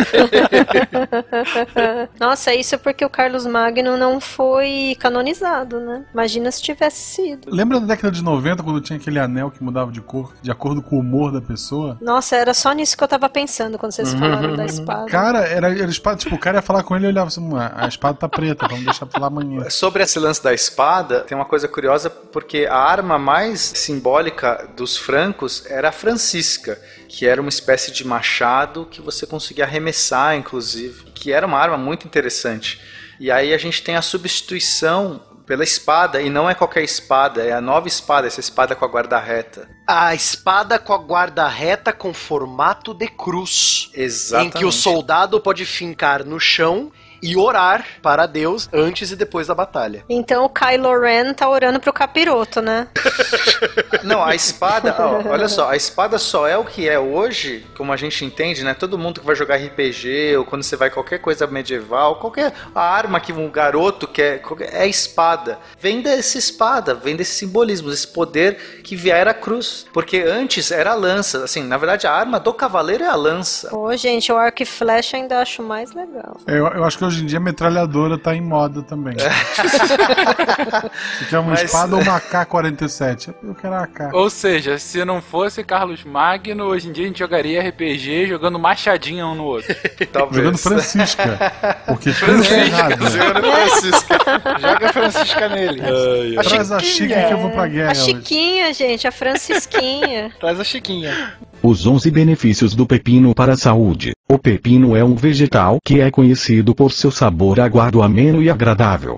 Nossa, isso é porque o Carlos Magno não foi canonizado, né? Imagina se tivesse sido. Lembra da década de 90, quando tinha aquele anel que mudava de cor, de acordo com o humor da pessoa? Nossa, era só nisso que eu tava pensando quando vocês falaram da espada. Cara, era, era espada. Tipo, o cara ia falar com ele e olhava assim: "Ué, a espada tá preta, vamos deixar pra falar amanhã. Sobre esse lance da espada, tem uma coisa curiosa, porque a arma mais simbólica dos francos era a francisca, que era uma espécie de machado que você conseguia arremessar, inclusive, que era uma arma muito interessante. E aí a gente tem a substituição pela espada, e não é qualquer espada, é a nova espada, essa espada com a guarda reta. A espada com a guarda reta com formato de cruz. Exatamente. Em que o soldado pode fincar no chão e orar para Deus antes e depois da batalha. Então o Kylo Ren tá orando pro capiroto, né? Não, a espada, ó, olha só, a espada só é o que é hoje, como a gente entende, né? Todo mundo que vai jogar RPG ou quando você vai qualquer coisa medieval, qualquer arma que um garoto quer, qualquer- é a espada. Vem dessa espada, vem desse simbolismo, desse poder que vier a cruz. Porque antes era a lança, assim, na verdade a arma do cavaleiro é a lança. Pô, gente, o arco e flecha ainda acho mais legal. É, Eu, eu acho que hoje em dia a metralhadora tá em moda também. Você quer uma Mas- espada ou uma AK-47? Eu quero a AK. Ou seja, se não fosse Carlos Magno, hoje em dia a gente jogaria RPG jogando machadinha um no outro. Talvez. Jogando Francisca. Porque tudo é errado. Joga Francisca nele. Traz a Chica que eu vou pra guerra. A hoje. Chiquinha, gente, a Francisquinha. Traz a Chiquinha. Os 11 benefícios do pepino para a saúde. O pepino é um vegetal que é conhecido por seu sabor aguado ameno e agradável.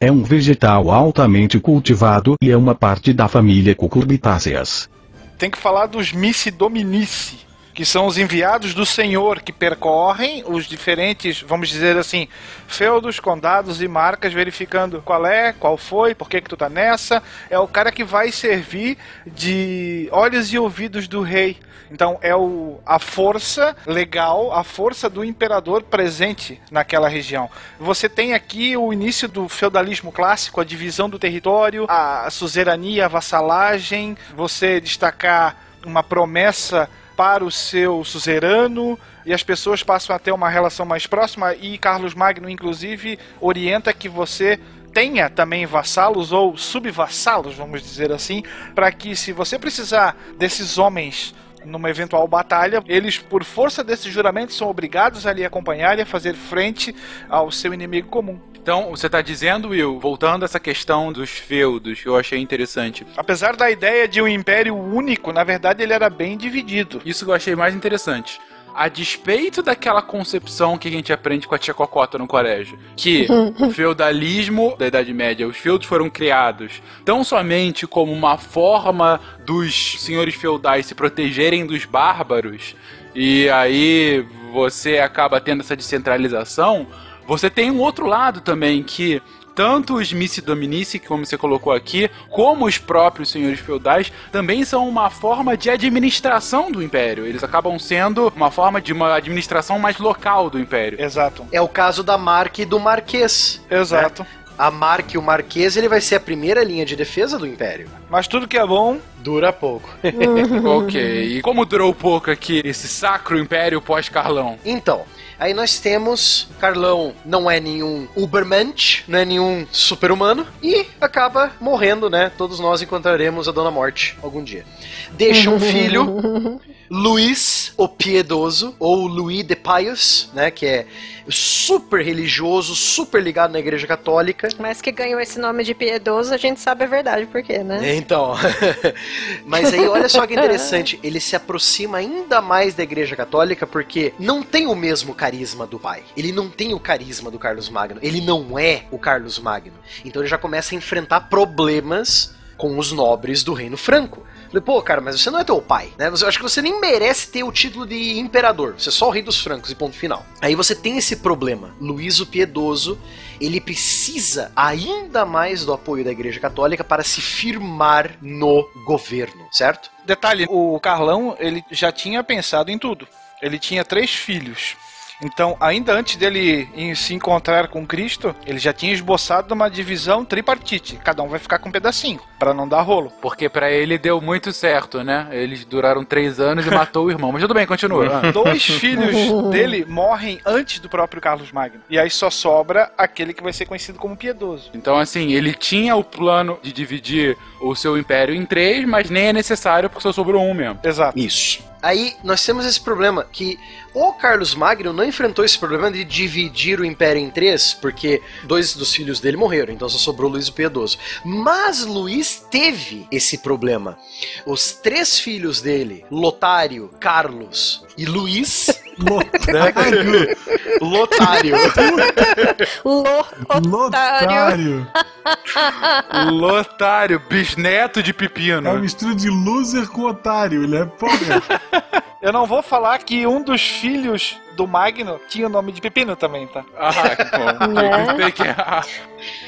É um vegetal altamente cultivado e é uma parte da família Cucurbitáceas. Tem que falar dos Missi Dominici, que são os enviados do Senhor que percorrem os diferentes, vamos dizer assim, feudos, condados e marcas, verificando qual é, qual foi, por que que tu tá nessa. É o cara que vai servir de olhos e ouvidos do rei. Então é o, a força legal, a força do imperador presente naquela região. Você tem aqui o início do feudalismo clássico, a divisão do território, a suzerania, a vassalagem, você destacar uma promessa para o seu suzerano e as pessoas passam a ter uma relação mais próxima e Carlos Magno inclusive orienta que você tenha também vassalos ou subvassalos, vamos dizer assim, para que se você precisar desses homens numa eventual batalha, eles por força desses juramentos são obrigados a lhe acompanhar e a fazer frente ao seu inimigo comum. Então, você tá dizendo, Will, voltando a essa questão dos feudos, que eu achei interessante. Apesar da ideia de um império único, na verdade ele era bem dividido. Isso que eu achei mais interessante. A despeito daquela concepção que a gente aprende com a tia Cocota no colégio, que o feudalismo da Idade Média, os feudos foram criados tão somente como uma forma dos senhores feudais se protegerem dos bárbaros, e aí você acaba tendo essa descentralização, você tem um outro lado também que tanto os Missi Dominici, como você colocou aqui, como os próprios senhores feudais, também são uma forma de administração do império. Eles acabam sendo uma forma de uma administração mais local do império. Exato. É o caso da Marque e do Marquês. Exato. A Marque e o Marquês ele vai ser a primeira linha de defesa do Império. Mas tudo que é bom Dura pouco. ok, e como durou pouco aqui esse sacro império pós-Carlão? Então, aí nós temos Carlão não é nenhum Ubermensch, não é nenhum super-humano e acaba morrendo, né? Todos nós encontraremos a Dona Morte algum dia. Deixa um filho, Luís o Piedoso, ou Louis de Pius, né? Que é super religioso, super ligado na Igreja Católica. Mas que ganhou esse nome de piedoso, a gente sabe a verdade por quê, né? Então, mas aí olha só que interessante, ele se aproxima ainda mais da Igreja Católica porque não tem o mesmo carisma do pai. Ele não tem o carisma do Carlos Magno. Ele não é o Carlos Magno. Então ele já começa a enfrentar problemas com os nobres do Reino Franco. Falei, pô, cara, mas você não é teu pai, né? Eu acho que você nem merece ter o título de imperador. Você é só o rei dos francos e ponto final. Aí você tem esse problema. Luís o Piedoso, ele precisa ainda mais do apoio da Igreja Católica para se firmar no governo, certo? Detalhe, o Carlão, ele já tinha pensado em tudo. Ele tinha três filhos. Então, ainda antes dele se encontrar com Cristo, ele já tinha esboçado uma divisão tripartite. Cada um vai ficar com um pedacinho, para não dar rolo. Porque pra ele deu muito certo, né? Eles duraram três anos e matou o irmão. Mas tudo bem, continua. Ah. Dois filhos dele morrem antes do próprio Carlos Magno. E aí só sobra aquele que vai ser conhecido como piedoso. Então, assim, ele tinha o plano de dividir o seu império em três, mas nem é necessário porque só sobrou um mesmo. Exato. Isso. Aí nós temos esse problema que o Carlos Magno não enfrentou esse problema de dividir o império em três, porque dois dos filhos dele morreram, então só sobrou Luís o Piedoso. Mas Luís teve esse problema. Os três filhos dele, Lotário, Carlos e Luís, Lotário. Lotário. Lo, otário. Lotário. Lotário, bisneto de É uma pepino. mistura de loser com otário. Ele é porra. Eu não vou falar que um dos filhos do Magno tinha o nome de Pepino também, tá? Ah, que bom. Né? Que- ah,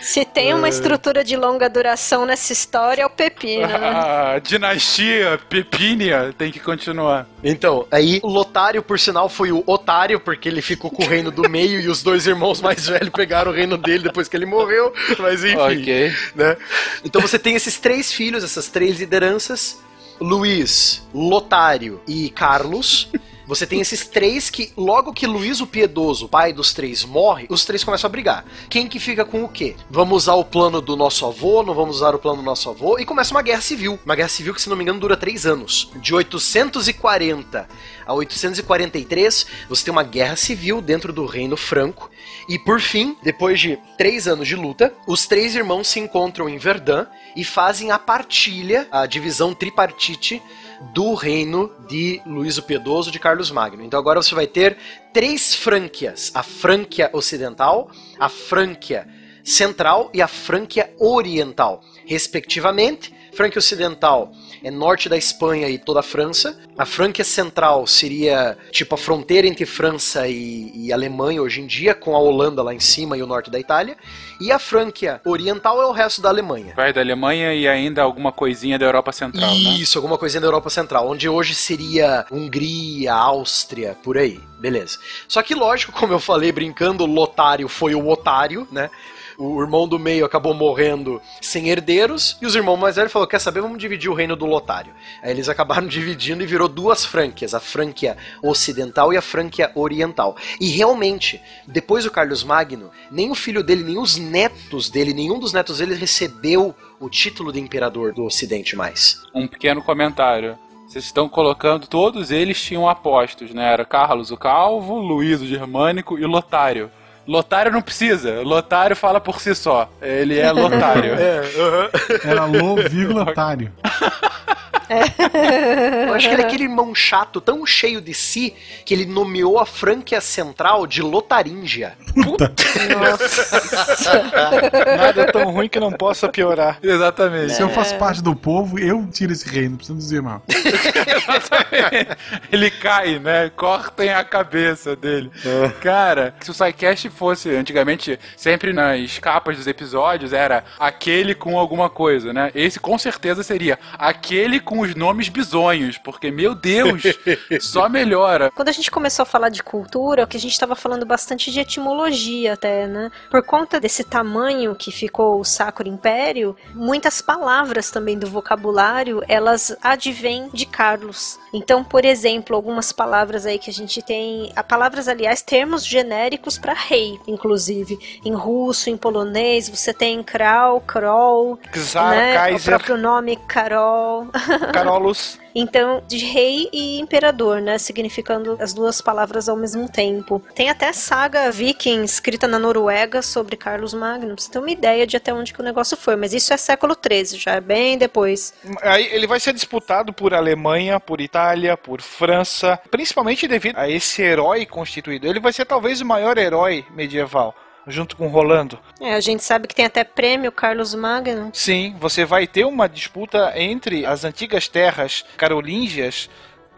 Se tem uma estrutura de longa duração nessa história, é o pepino, né? a dinastia Pepínia tem que continuar. Então, aí o Lotário, por sinal, foi o otário, porque ele ficou com o reino do meio e os dois irmãos mais velhos pegaram o reino dele depois que ele morreu. Mas enfim. Ok. né? Então você tem esses três filhos, essas três lideranças: Luiz, Lotário e Carlos. Você tem esses três que, logo que Luiz o Piedoso, pai dos três, morre, os três começam a brigar. Quem que fica com o quê? Vamos usar o plano do nosso avô, não vamos usar o plano do nosso avô, e começa uma guerra civil. Uma guerra civil que, se não me engano, dura três anos. De 840 a 843, você tem uma guerra civil dentro do Reino Franco. E por fim, depois de três anos de luta, os três irmãos se encontram em Verdun e fazem a partilha, a divisão tripartite do reino de Luís o Piedoso de Carlos Magno. Então agora você vai ter três Frânquias: a Frânquia Ocidental, a Frânquia Central e a Frânquia Oriental, respectivamente. Frânquia Ocidental é norte da Espanha e toda a França. A Frânquia Central seria tipo a fronteira entre França e, e Alemanha hoje em dia, com a Holanda lá em cima e o norte da Itália. E a Frânquia Oriental é o resto da Alemanha. Vai da Alemanha e ainda alguma coisinha da Europa Central, né? Isso, alguma coisinha da Europa Central, onde hoje seria Hungria, Áustria, por aí. Beleza. Só que, lógico, como eu falei brincando, o Lotário foi o otário, né? O irmão do meio acabou morrendo sem herdeiros, e os irmãos mais velhos falaram: Quer saber? Vamos dividir o reino do Lotário. Aí eles acabaram dividindo e virou duas Frânquias, a Frânquia Ocidental e a Frânquia Oriental. E realmente, depois do Carlos Magno, nem o filho dele, nem os netos dele, nenhum dos netos dele recebeu o título de imperador do Ocidente mais. Um pequeno comentário. Vocês estão colocando, todos eles tinham apostos, né? Era Carlos o Calvo, Luís o Germânico e Lotário. Lotário não precisa, Lotário fala por si só. Ele é Lotário. Era Lô, vírgula, otário. Eu acho que ele é aquele irmão chato, tão cheio de si, que ele nomeou a Frânquia Central de Lotaríngia. Nada é tão ruim que não possa piorar. Exatamente. Se eu faço parte do povo, eu tiro esse reino, não precisa dizer mal. Exatamente. Ele cai, né? Cortem a cabeça dele. Cara, se o SciCast fosse antigamente, sempre nas capas dos episódios, era aquele com alguma coisa, né? Esse com certeza seria aquele com os nomes bizonhos, porque, meu Deus, só melhora. Quando a gente começou a falar de cultura, o que a gente estava falando bastante de etimologia até, né? Por conta desse tamanho que ficou o Sacro Império, muitas palavras também do vocabulário, elas advêm de Carlos. Então, por exemplo, algumas palavras aí que a gente tem, a palavras, aliás, termos genéricos para rei, inclusive. Em russo, em polonês, você tem Kral, Krol, Czar, né? O Kaiser, próprio nome Carol. Carolus. Então, de rei e imperador, né? Significando as duas palavras ao mesmo tempo. Tem até saga viking escrita na Noruega sobre Carlos Magno. Pra você ter uma ideia de até onde que o negócio foi. Mas isso é século XIII, já é bem depois. Aí ele vai ser disputado por Alemanha, por Itália, por França, principalmente devido a esse herói constituído. Ele vai ser talvez o maior herói medieval, junto com Rolando. É, a gente sabe que tem até prêmio Carlos Magno. Sim, você vai ter uma disputa entre as antigas terras carolíngias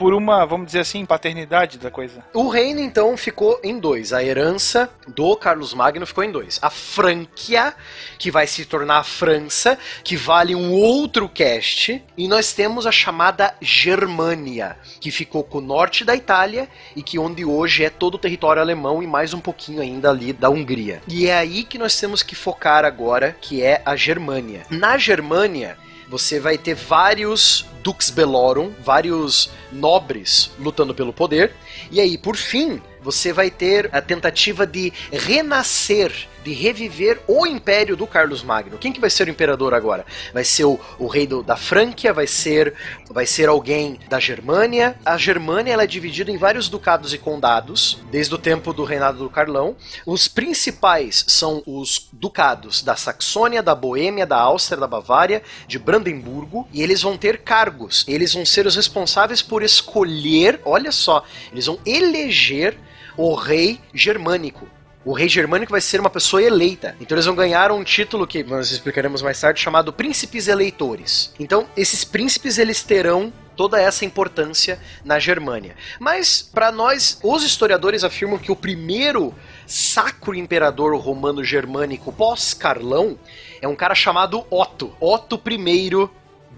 por uma, vamos dizer assim, paternidade da coisa. O reino, então, ficou em dois. A herança do Carlos Magno ficou em dois. A Frânquia, que vai se tornar a França, que vale um outro cast. E nós temos a chamada Germânia, que ficou com o norte da Itália e que onde hoje é todo o território alemão e mais um pouquinho ainda ali da Hungria. E é aí que nós temos que focar agora, que é a Germânia. Na Germânia, você vai ter vários Dux Bellorum, vários nobres lutando pelo poder. E aí, por fim, você vai ter a tentativa de renascer de reviver o império do Carlos Magno. Quem que vai ser o imperador agora? Vai ser o, o rei do, da Frânquia? Vai ser, vai ser alguém da Germânia? A Germânia ela é dividida em vários ducados e condados, desde o tempo do reinado do Carlão. Os principais são os ducados da Saxônia, da Boêmia, da Áustria, da Bavária, de Brandemburgo, e eles vão ter cargos. Eles vão ser os responsáveis por escolher, olha só, eles vão eleger o rei germânico. O rei germânico vai ser uma pessoa eleita. Então eles vão ganhar um título que nós explicaremos mais tarde chamado príncipes eleitores. Então esses príncipes eles terão toda essa importância na Germânia. Mas para nós, os historiadores afirmam que o primeiro sacro imperador romano germânico pós-Carlão é um cara chamado Otto. Otto I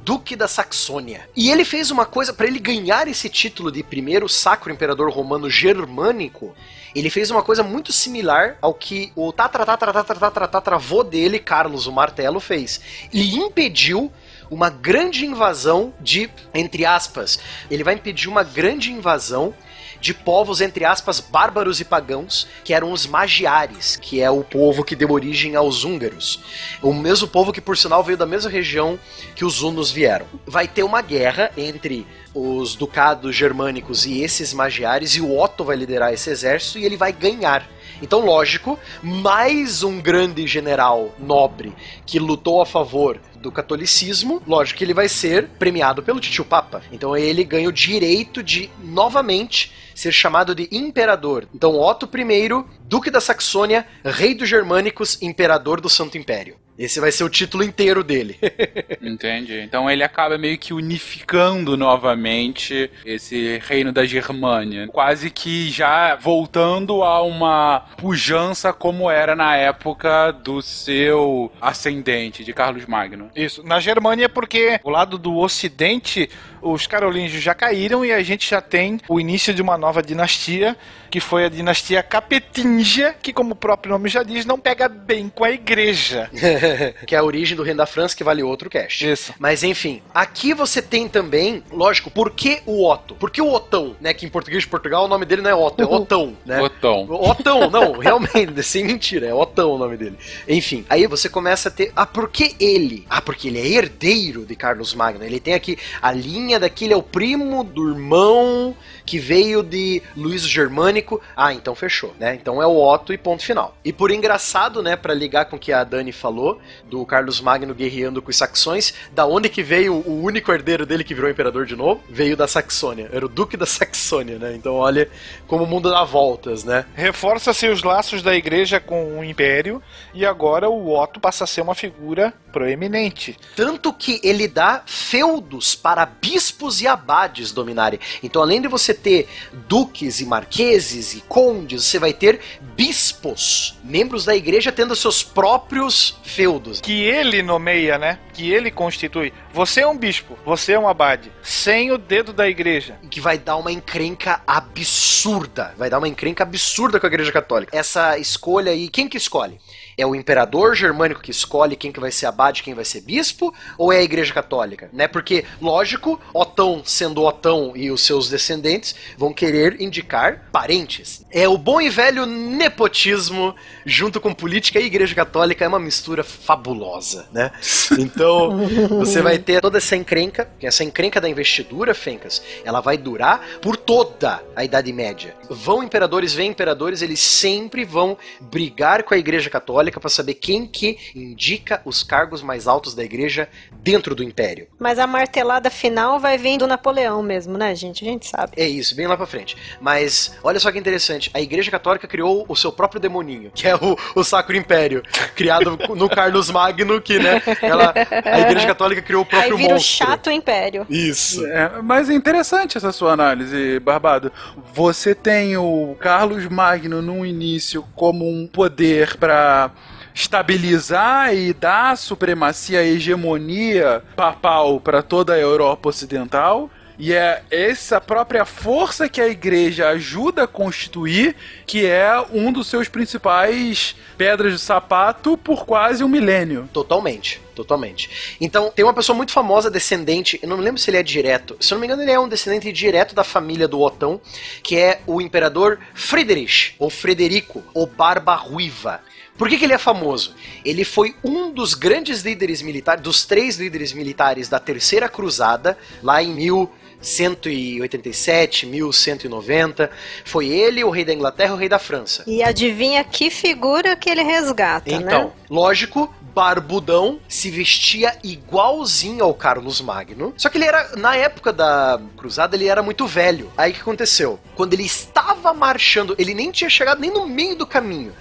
Duque da Saxônia. E ele fez uma coisa para ele ganhar esse título de primeiro sacro imperador romano germânico. Ele fez uma coisa muito similar ao que o tatra tatra tatra tatra tatravô dele, Carlos o Martelo, fez. Ele impediu uma grande invasão de, entre aspas, ele vai impedir uma grande invasão de povos, entre aspas, bárbaros e pagãos, que eram os magiares, que é o povo que deu origem aos húngaros. O mesmo povo que, por sinal, veio da mesma região que os hunos vieram. Vai ter uma guerra entre os ducados germânicos e esses magiares, e o Otto vai liderar esse exército e ele vai ganhar. Então, lógico, mais um grande general nobre que lutou a favor do catolicismo, lógico que ele vai ser premiado pelo tio Papa. Então ele ganha o direito de novamente ser chamado de imperador. Então Otto I, duque da Saxônia, rei dos germânicos, imperador do Santo Império. Esse vai ser o título inteiro dele. Entendi. Então ele acaba meio que unificando novamente esse reino da Germânia. Quase que já voltando a uma pujança como era na época do seu ascendente, de Carlos Magno. Isso. Na Germânia, porque o lado do ocidente, os carolíngios já caíram e a gente já tem o início de uma nova dinastia, que foi a dinastia Capetingia, que, como o próprio nome já diz, não pega bem com a igreja. que é a origem do reino da França, que vale outro cast. Isso. Mas enfim, aqui você tem também, lógico, por que o Otto? Por que o Otão, né? Que em português de Portugal o nome dele não é Otto, é Otão, né? Otão. Otão, não, realmente, sem mentira, é Otão o nome dele. Enfim, aí você começa a ter. Ah, por que ele? Ah, porque ele é herdeiro de Carlos Magno. Ele tem aqui a linha daqui, ele é o primo do irmão que veio de o Germânico. Ah, então fechou, né? Então é o Otto e ponto final. E por engraçado, né, para ligar com o que a Dani falou, do Carlos Magno guerreando com os saxões, da onde que veio o único herdeiro dele que virou imperador de novo? Veio da Saxônia. Era o Duque da Saxônia, né? Então olha como o mundo dá voltas, né? Reforça-se os laços da igreja com o império e agora o Otto passa a ser uma figura proeminente. Tanto que ele dá feudos para bispos e abades dominarem. Então, além de você ter duques e marqueses e condes, você vai ter bispos, membros da igreja tendo seus próprios feudos. Que ele nomeia, né? Que ele constitui. Você é um bispo, você é um abade, sem o dedo da igreja. Que vai dar uma encrenca absurda. Vai dar uma encrenca absurda com a igreja católica. Essa escolha aí, quem que escolhe? É o imperador germânico que escolhe quem que vai ser abade, quem vai ser bispo, ou é a igreja católica? Né? Porque, lógico, Otão sendo Otão e os seus descendentes vão querer indicar parentes. É o bom e velho nepotismo junto com política e igreja católica é uma mistura fabulosa, né? Então, você vai ter toda essa encrenca, essa encrenca da investidura, Fencas, ela vai durar por toda a Idade Média. Vão imperadores, vêm imperadores, eles sempre vão brigar com a igreja católica para saber quem que indica os cargos mais altos da igreja dentro do império. Mas a martelada final vai vir do Napoleão mesmo, né, gente? A gente sabe. É isso, bem lá pra frente. Mas olha só que interessante, a igreja católica criou o seu próprio demoninho, que é o, o Sacro Império, criado no Carlos Magno, que, né, ela, a igreja católica criou o próprio Aí vira o monstro. chato império. Isso. É, mas é interessante essa sua análise, Barbado. Você tem o Carlos Magno no início como um poder para estabilizar e dar supremacia e hegemonia papal para toda a Europa Ocidental. E é essa própria força que a igreja ajuda a constituir que é um dos seus principais pedras de sapato por quase um milênio. Totalmente, totalmente. Então, tem uma pessoa muito famosa, descendente, eu não me lembro se ele é direto, se eu não me engano, ele é um descendente direto da família do Otão, que é o imperador Friedrich, ou Frederico, ou Barba Ruiva. Por que, que ele é famoso? Ele foi um dos grandes líderes militares, dos três líderes militares da Terceira Cruzada, lá em 1187, 1190. Foi ele, o rei da Inglaterra e o rei da França. E adivinha que figura que ele resgata, Então, né? lógico, barbudão, se vestia igualzinho ao Carlos Magno. Só que ele era, na época da cruzada, ele era muito velho. Aí o que aconteceu? Quando ele estava marchando, ele nem tinha chegado nem no meio do caminho.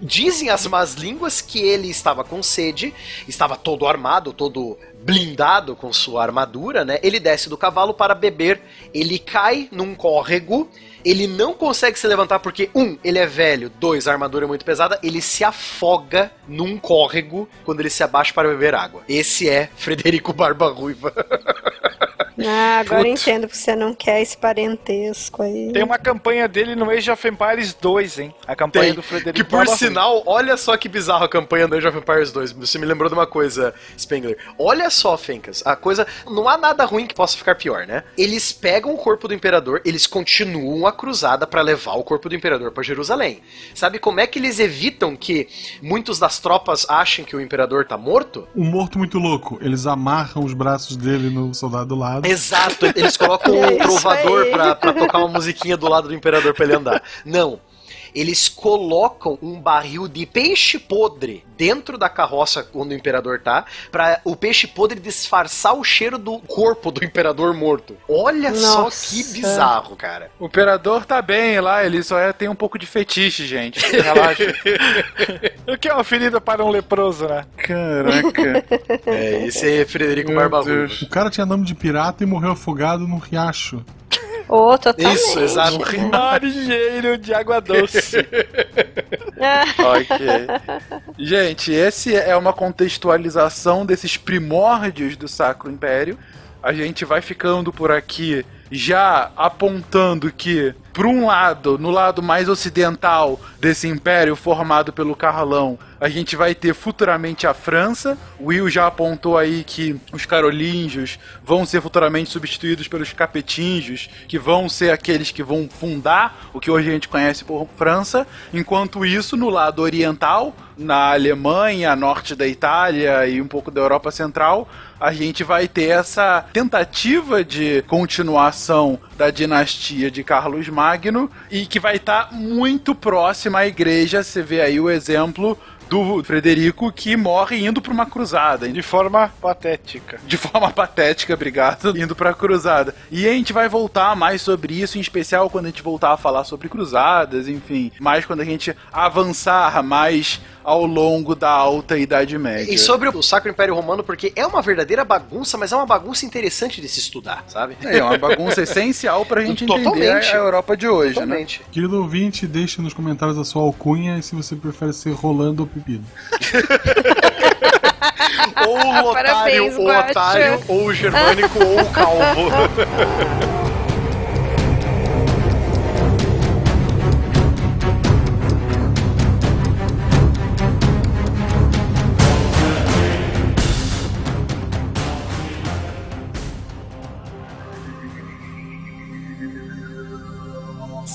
Dizem as más línguas que ele estava com sede, estava todo armado, todo blindado com sua armadura, né? Ele desce do cavalo para beber, ele cai num córrego, ele não consegue se levantar porque, um, ele é velho, dois, a armadura é muito pesada, ele se afoga num córrego quando ele se abaixa para beber água. Esse é Frederico Barba Ruiva. Ah, agora Putz. entendo que você não quer esse parentesco aí. Tem uma campanha dele no Age of Empires 2, hein? A campanha Tem, do Frederico que por sinal, olha só que bizarro a campanha do Age of Empires 2. Você me lembrou de uma coisa, Spengler. Olha só, Fencas, a coisa. Não há nada ruim que possa ficar pior, né? Eles pegam o corpo do imperador, eles continuam a cruzada pra levar o corpo do imperador pra Jerusalém. Sabe como é que eles evitam que muitos das tropas achem que o imperador tá morto? Um morto muito louco. Eles amarram os braços dele no soldado do lado. Exato, eles colocam É um trovador pra, pra tocar uma musiquinha do lado do imperador pra ele andar. Não. Eles colocam um barril de peixe podre dentro da carroça onde o imperador tá, pra o peixe podre disfarçar o cheiro do corpo do imperador morto. Olha só Nossa. que bizarro, cara. O imperador tá bem lá, ele só é, tem um pouco de fetiche, gente. Relaxa. O que é uma ferida para um leproso, né? Caraca. É, esse é Frederico Barba Ruiva. Deus. O cara tinha nome de pirata e morreu afogado num riacho. Ô, totalmente. Isso, exato. Marinheiro de água doce. Ok. Gente, esse é uma contextualização desses primórdios do Sacro Império. A gente vai ficando por aqui já apontando que, por um lado, no lado mais ocidental desse império formado pelo Carlão, a gente vai ter futuramente a França. O Will já apontou aí que os carolíngios vão ser futuramente substituídos pelos capetingios, que vão ser aqueles que vão fundar o que hoje a gente conhece por França. Enquanto isso, no lado oriental, na Alemanha, norte da Itália e um pouco da Europa Central, a gente vai ter essa tentativa de continuação da dinastia de Carlos Magno e que vai estar muito próxima à igreja. Você vê aí o exemplo do Frederico que morre indo para uma cruzada. De forma patética. De forma patética, obrigado, indo pra cruzada. E a gente vai voltar mais sobre isso, em especial quando a gente voltar a falar sobre cruzadas, enfim. Mais quando a gente avançar mais ao longo da alta Idade Média. E sobre o Sacro Império Romano, porque é uma verdadeira bagunça, mas é uma bagunça interessante de se estudar, sabe? É uma bagunça essencial pra gente entender Totalmente. a Europa de hoje, né? Totalmente. Querido ouvinte, deixe nos comentários a sua alcunha e se você prefere ser Rolando ou Pepino. Ou o otário, Parabéns, ou o Guaxa. otário, ou o germânico, ou o calvo.